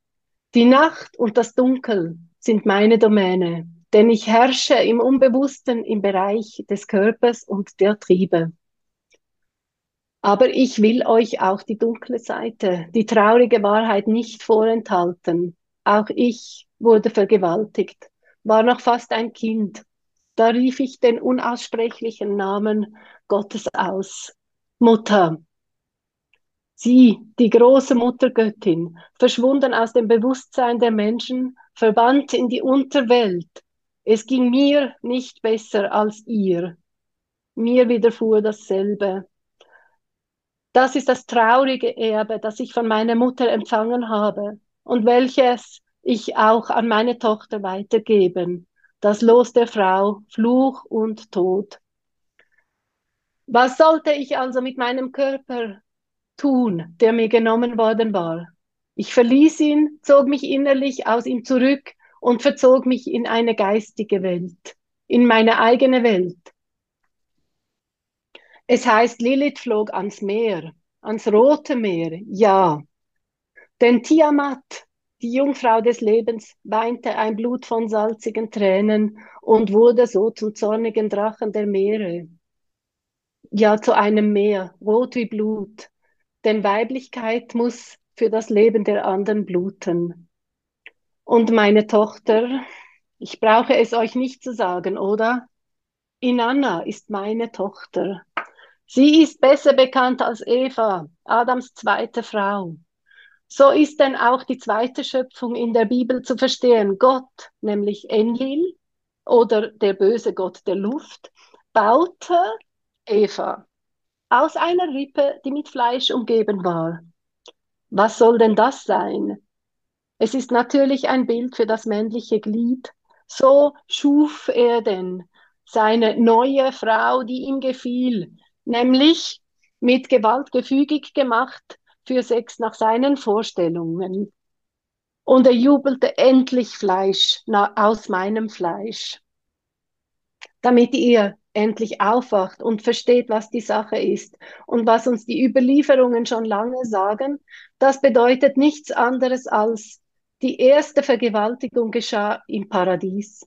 Die Nacht und das Dunkel sind meine Domäne, denn ich herrsche im Unbewussten im Bereich des Körpers und der Triebe. Aber ich will euch auch die dunkle Seite, die traurige Wahrheit nicht vorenthalten. Auch ich wurde vergewaltigt, war noch fast ein Kind da rief ich den unaussprechlichen Namen Gottes aus. Mutter. Sie, die große Muttergöttin, verschwunden aus dem Bewusstsein der Menschen, verbannt in die Unterwelt. Es ging mir nicht besser als ihr. Mir widerfuhr dasselbe. Das ist das traurige Erbe, das ich von meiner Mutter empfangen habe und welches ich auch an meine Tochter weitergeben das Los der Frau, Fluch und Tod. Was sollte ich also mit meinem Körper tun, der mir genommen worden war. Ich verließ ihn, zog mich innerlich aus ihm zurück und verzog mich in eine geistige Welt, in meine eigene Welt. Es heißt, Lilith flog ans Meer, ans Rote Meer, ja. Denn Tiamat, die Jungfrau des Lebens, weinte ein Blut von salzigen Tränen und wurde so zum zornigen Drachen der Meere. Ja, zu einem Meer, rot wie Blut. Denn Weiblichkeit muss für das Leben der anderen bluten. Und meine Tochter, ich brauche es euch nicht zu sagen, oder? Inanna ist meine Tochter. Sie ist besser bekannt als Eva, Adams zweite Frau. So ist denn auch die zweite Schöpfung in der Bibel zu verstehen. Gott, nämlich Enlil oder der böse Gott der Luft, baute Eva aus einer Rippe, die mit Fleisch umgeben war. Was soll denn das sein? Es ist natürlich ein Bild für das männliche Glied. So schuf er denn seine neue Frau, die ihm gefiel, nämlich mit Gewalt gefügig gemacht für Sex nach seinen Vorstellungen. Und er jubelte endlich Fleisch aus meinem Fleisch, damit ihr endlich aufwacht und versteht, was die Sache ist und was uns die Überlieferungen schon lange sagen. Das bedeutet nichts anderes als die erste Vergewaltigung geschah im Paradies.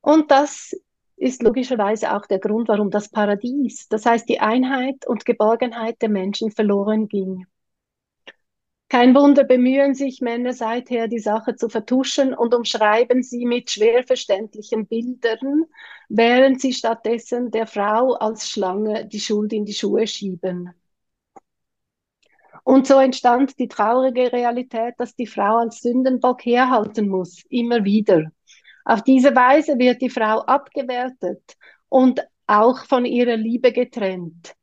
Und das ist logischerweise auch der Grund, warum das Paradies, das heißt die Einheit und Geborgenheit der Menschen verloren ging. Kein Wunder bemühen sich Männer seither, die Sache zu vertuschen und umschreiben sie mit schwer verständlichen Bildern, während sie stattdessen der Frau als Schlange die Schuld in die Schuhe schieben. Und so entstand die traurige Realität, dass die Frau als Sündenbock herhalten muss, immer wieder. Auf diese Weise wird die Frau abgewertet und auch von ihrer Liebe getrennt,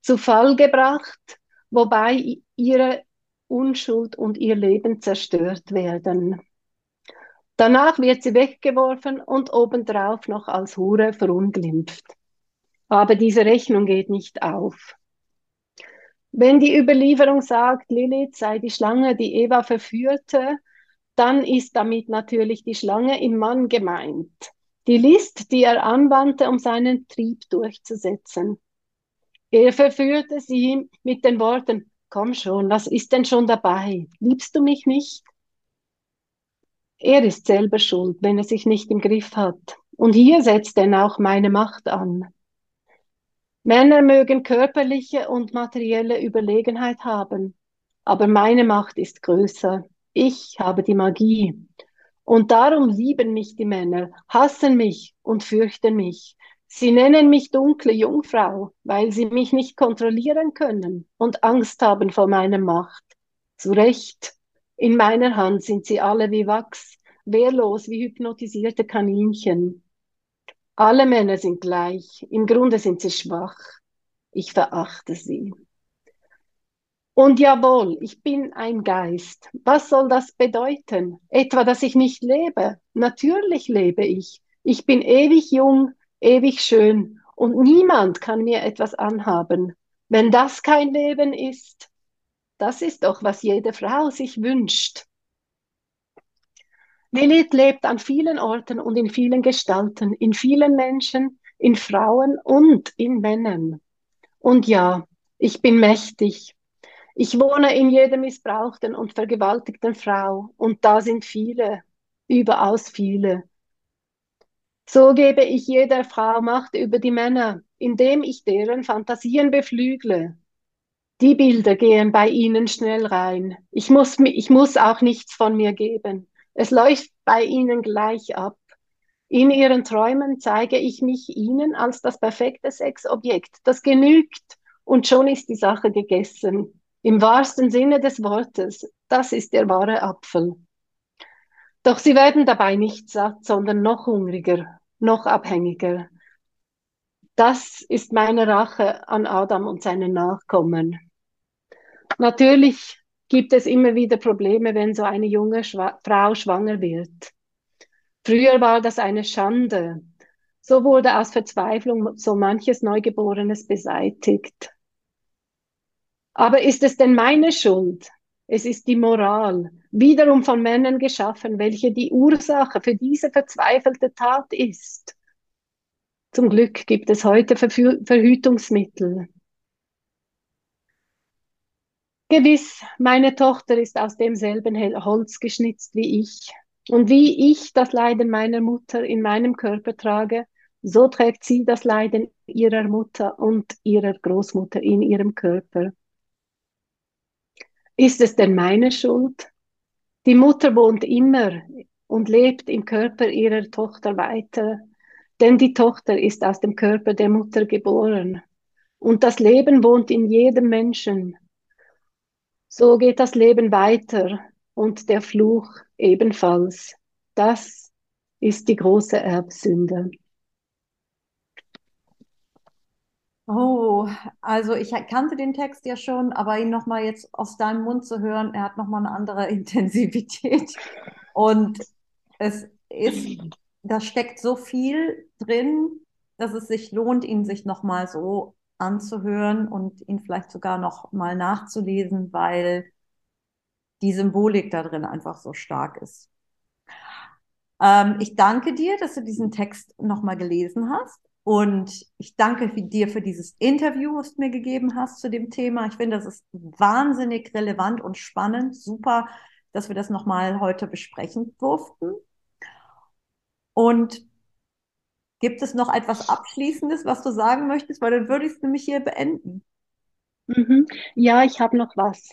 zu Fall gebracht, wobei ihre Unschuld und ihr Leben zerstört werden. Danach wird sie weggeworfen und obendrauf noch als Hure verunglimpft. Aber diese Rechnung geht nicht auf. Wenn die Überlieferung sagt, Lilith sei die Schlange, die Eva verführte, dann ist damit natürlich die Schlange im Mann gemeint. Die List, die er anwandte, um seinen Trieb durchzusetzen. Er verführte sie mit den Worten, komm schon, was ist denn schon dabei? Liebst du mich nicht? Er ist selber schuld, wenn er sich nicht im Griff hat. Und hier setzt denn auch meine Macht an. Männer mögen körperliche und materielle Überlegenheit haben, aber meine Macht ist größer. Ich habe die Magie. Und darum lieben mich die Männer, hassen mich und fürchten mich. Sie nennen mich dunkle Jungfrau, weil sie mich nicht kontrollieren können und Angst haben vor meiner Macht. Zu Recht, in meiner Hand sind sie alle wie Wachs, wehrlos wie hypnotisierte Kaninchen. Alle Männer sind gleich, im Grunde sind sie schwach. Ich verachte sie. Und jawohl, ich bin ein Geist. Was soll das bedeuten? Etwa, dass ich nicht lebe? Natürlich lebe ich. Ich bin ewig jung, ewig schön und niemand kann mir etwas anhaben. Wenn das kein Leben ist, das ist doch, was jede Frau sich wünscht. Lilith lebt an vielen Orten und in vielen Gestalten, in vielen Menschen, in Frauen und in Männern. Und ja, ich bin mächtig. Ich wohne in jeder missbrauchten und vergewaltigten Frau und da sind viele, überaus viele. So gebe ich jeder Frau Macht über die Männer, indem ich deren Fantasien beflügle. Die Bilder gehen bei ihnen schnell rein. Ich muss, ich muss auch nichts von mir geben. Es läuft bei ihnen gleich ab. In ihren Träumen zeige ich mich ihnen als das perfekte Sexobjekt. Das genügt und schon ist die Sache gegessen. Im wahrsten Sinne des Wortes, das ist der wahre Apfel. Doch sie werden dabei nicht satt, sondern noch hungriger, noch abhängiger. Das ist meine Rache an Adam und seinen Nachkommen. Natürlich gibt es immer wieder Probleme, wenn so eine junge Schwa Frau schwanger wird. Früher war das eine Schande. So wurde aus Verzweiflung so manches Neugeborenes beseitigt. Aber ist es denn meine Schuld? Es ist die Moral, wiederum von Männern geschaffen, welche die Ursache für diese verzweifelte Tat ist. Zum Glück gibt es heute Verhütungsmittel. Gewiss, meine Tochter ist aus demselben Holz geschnitzt wie ich. Und wie ich das Leiden meiner Mutter in meinem Körper trage, so trägt sie das Leiden ihrer Mutter und ihrer Großmutter in ihrem Körper. Ist es denn meine Schuld? Die Mutter wohnt immer und lebt im Körper ihrer Tochter weiter, denn die Tochter ist aus dem Körper der Mutter geboren. Und das Leben wohnt in jedem Menschen. So geht das Leben weiter und der Fluch ebenfalls. Das ist die große Erbsünde. Oh, also ich kannte den Text ja schon, aber ihn nochmal jetzt aus deinem Mund zu hören, er hat nochmal eine andere *laughs* Intensivität. Und es ist, da steckt so viel drin, dass es sich lohnt, ihn sich nochmal so anzuhören und ihn vielleicht sogar nochmal nachzulesen, weil die Symbolik da drin einfach so stark ist. Ähm, ich danke dir, dass du diesen Text nochmal gelesen hast. Und ich danke dir für dieses Interview, was du mir gegeben hast zu dem Thema. Ich finde, das ist wahnsinnig relevant und spannend. Super, dass wir das nochmal heute besprechen durften. Und gibt es noch etwas Abschließendes, was du sagen möchtest? Weil dann würde ich es nämlich hier beenden. Mhm. Ja, ich habe noch was.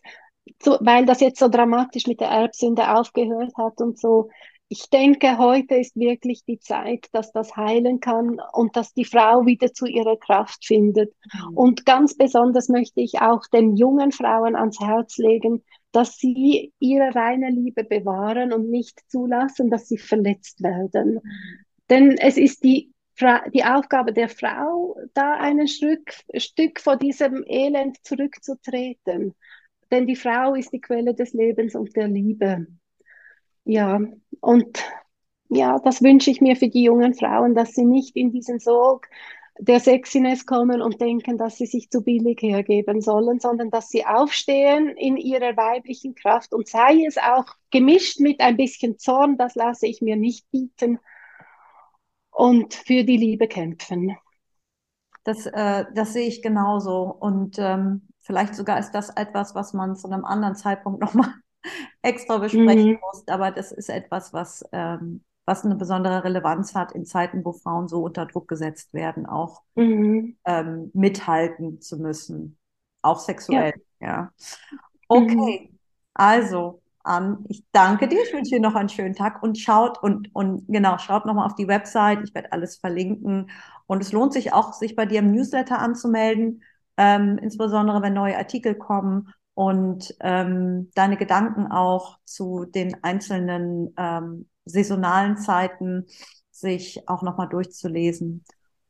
So, weil das jetzt so dramatisch mit der Erbsünde aufgehört hat und so ich denke, heute ist wirklich die Zeit, dass das heilen kann und dass die Frau wieder zu ihrer Kraft findet. Mhm. Und ganz besonders möchte ich auch den jungen Frauen ans Herz legen, dass sie ihre reine Liebe bewahren und nicht zulassen, dass sie verletzt werden. Mhm. Denn es ist die, die Aufgabe der Frau, da ein Stück, Stück vor diesem Elend zurückzutreten. Denn die Frau ist die Quelle des Lebens und der Liebe. Ja, und ja, das wünsche ich mir für die jungen Frauen, dass sie nicht in diesen Sog der Sexiness kommen und denken, dass sie sich zu billig hergeben sollen, sondern dass sie aufstehen in ihrer weiblichen Kraft und sei es auch gemischt mit ein bisschen Zorn, das lasse ich mir nicht bieten und für die Liebe kämpfen. Das, äh, das sehe ich genauso und ähm, vielleicht sogar ist das etwas, was man zu einem anderen Zeitpunkt nochmal extra besprechen mhm. musst. Aber das ist etwas, was, ähm, was eine besondere Relevanz hat in Zeiten, wo Frauen so unter Druck gesetzt werden, auch mhm. ähm, mithalten zu müssen. Auch sexuell, ja. ja. Okay, mhm. also an. Ich danke dir. Ich wünsche dir noch einen schönen Tag und schaut und, und genau, schaut nochmal auf die Website. Ich werde alles verlinken. Und es lohnt sich auch, sich bei dir im Newsletter anzumelden, ähm, insbesondere wenn neue Artikel kommen und ähm, deine Gedanken auch zu den einzelnen ähm, saisonalen Zeiten sich auch nochmal durchzulesen.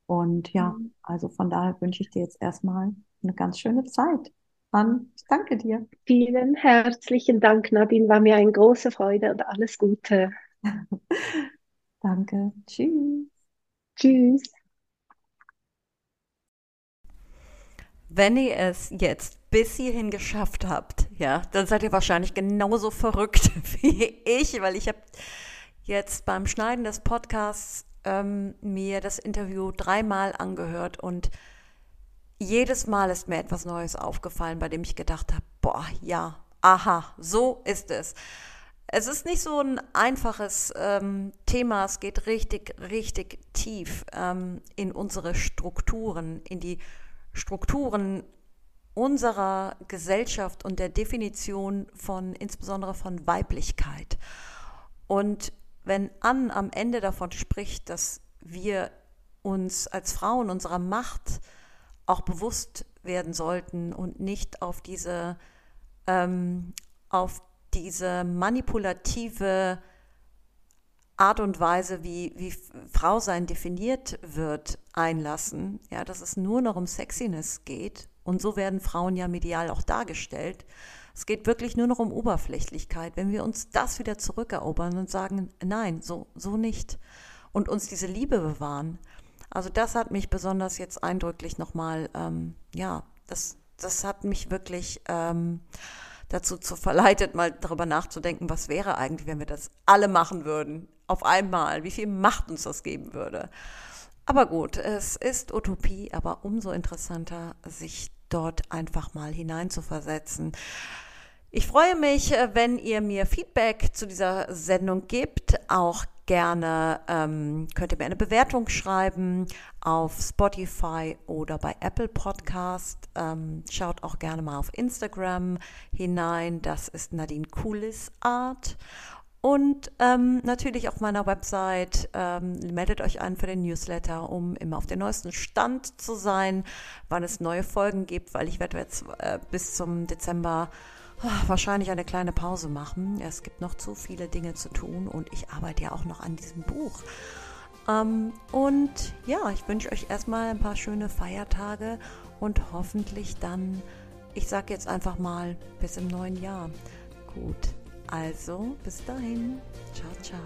Und ja, mhm. also von daher wünsche ich dir jetzt erstmal eine ganz schöne Zeit. Dann, ich danke dir. Vielen herzlichen Dank, Nadine. War mir eine große Freude und alles Gute. *laughs* danke. Tschüss. Tschüss. Wenn ihr es jetzt bis hierhin geschafft habt, ja, dann seid ihr wahrscheinlich genauso verrückt *laughs* wie ich, weil ich habe jetzt beim Schneiden des Podcasts ähm, mir das Interview dreimal angehört und jedes Mal ist mir etwas Neues aufgefallen, bei dem ich gedacht habe, boah, ja, aha, so ist es. Es ist nicht so ein einfaches ähm, Thema, es geht richtig, richtig tief ähm, in unsere Strukturen, in die Strukturen unserer Gesellschaft und der Definition von insbesondere von Weiblichkeit. Und wenn Ann am Ende davon spricht, dass wir uns als Frauen unserer Macht auch bewusst werden sollten und nicht auf diese, ähm, auf diese manipulative Art und Weise, wie, wie Frau sein definiert wird, einlassen, ja, dass es nur noch um Sexiness geht und so werden Frauen ja medial auch dargestellt. Es geht wirklich nur noch um Oberflächlichkeit. Wenn wir uns das wieder zurückerobern und sagen, nein, so, so nicht. Und uns diese Liebe bewahren. Also das hat mich besonders jetzt eindrücklich nochmal, ähm, ja, das das hat mich wirklich ähm, dazu zu verleitet, mal darüber nachzudenken, was wäre eigentlich, wenn wir das alle machen würden, auf einmal, wie viel Macht uns das geben würde. Aber gut, es ist Utopie, aber umso interessanter, sich dort einfach mal hineinzuversetzen. Ich freue mich, äh, wenn ihr mir Feedback zu dieser Sendung gibt. Auch gerne ähm, könnt ihr mir eine Bewertung schreiben auf Spotify oder bei Apple Podcast. Ähm, schaut auch gerne mal auf Instagram hinein. Das ist Nadine Coolis Art. Und ähm, natürlich auf meiner Website ähm, meldet euch an für den Newsletter, um immer auf dem neuesten Stand zu sein, wann es neue Folgen gibt, weil ich werde jetzt äh, bis zum Dezember wahrscheinlich eine kleine Pause machen. Es gibt noch zu viele Dinge zu tun und ich arbeite ja auch noch an diesem Buch. Ähm, und ja, ich wünsche euch erstmal ein paar schöne Feiertage und hoffentlich dann, ich sage jetzt einfach mal, bis im neuen Jahr. Gut, also bis dahin. Ciao, ciao.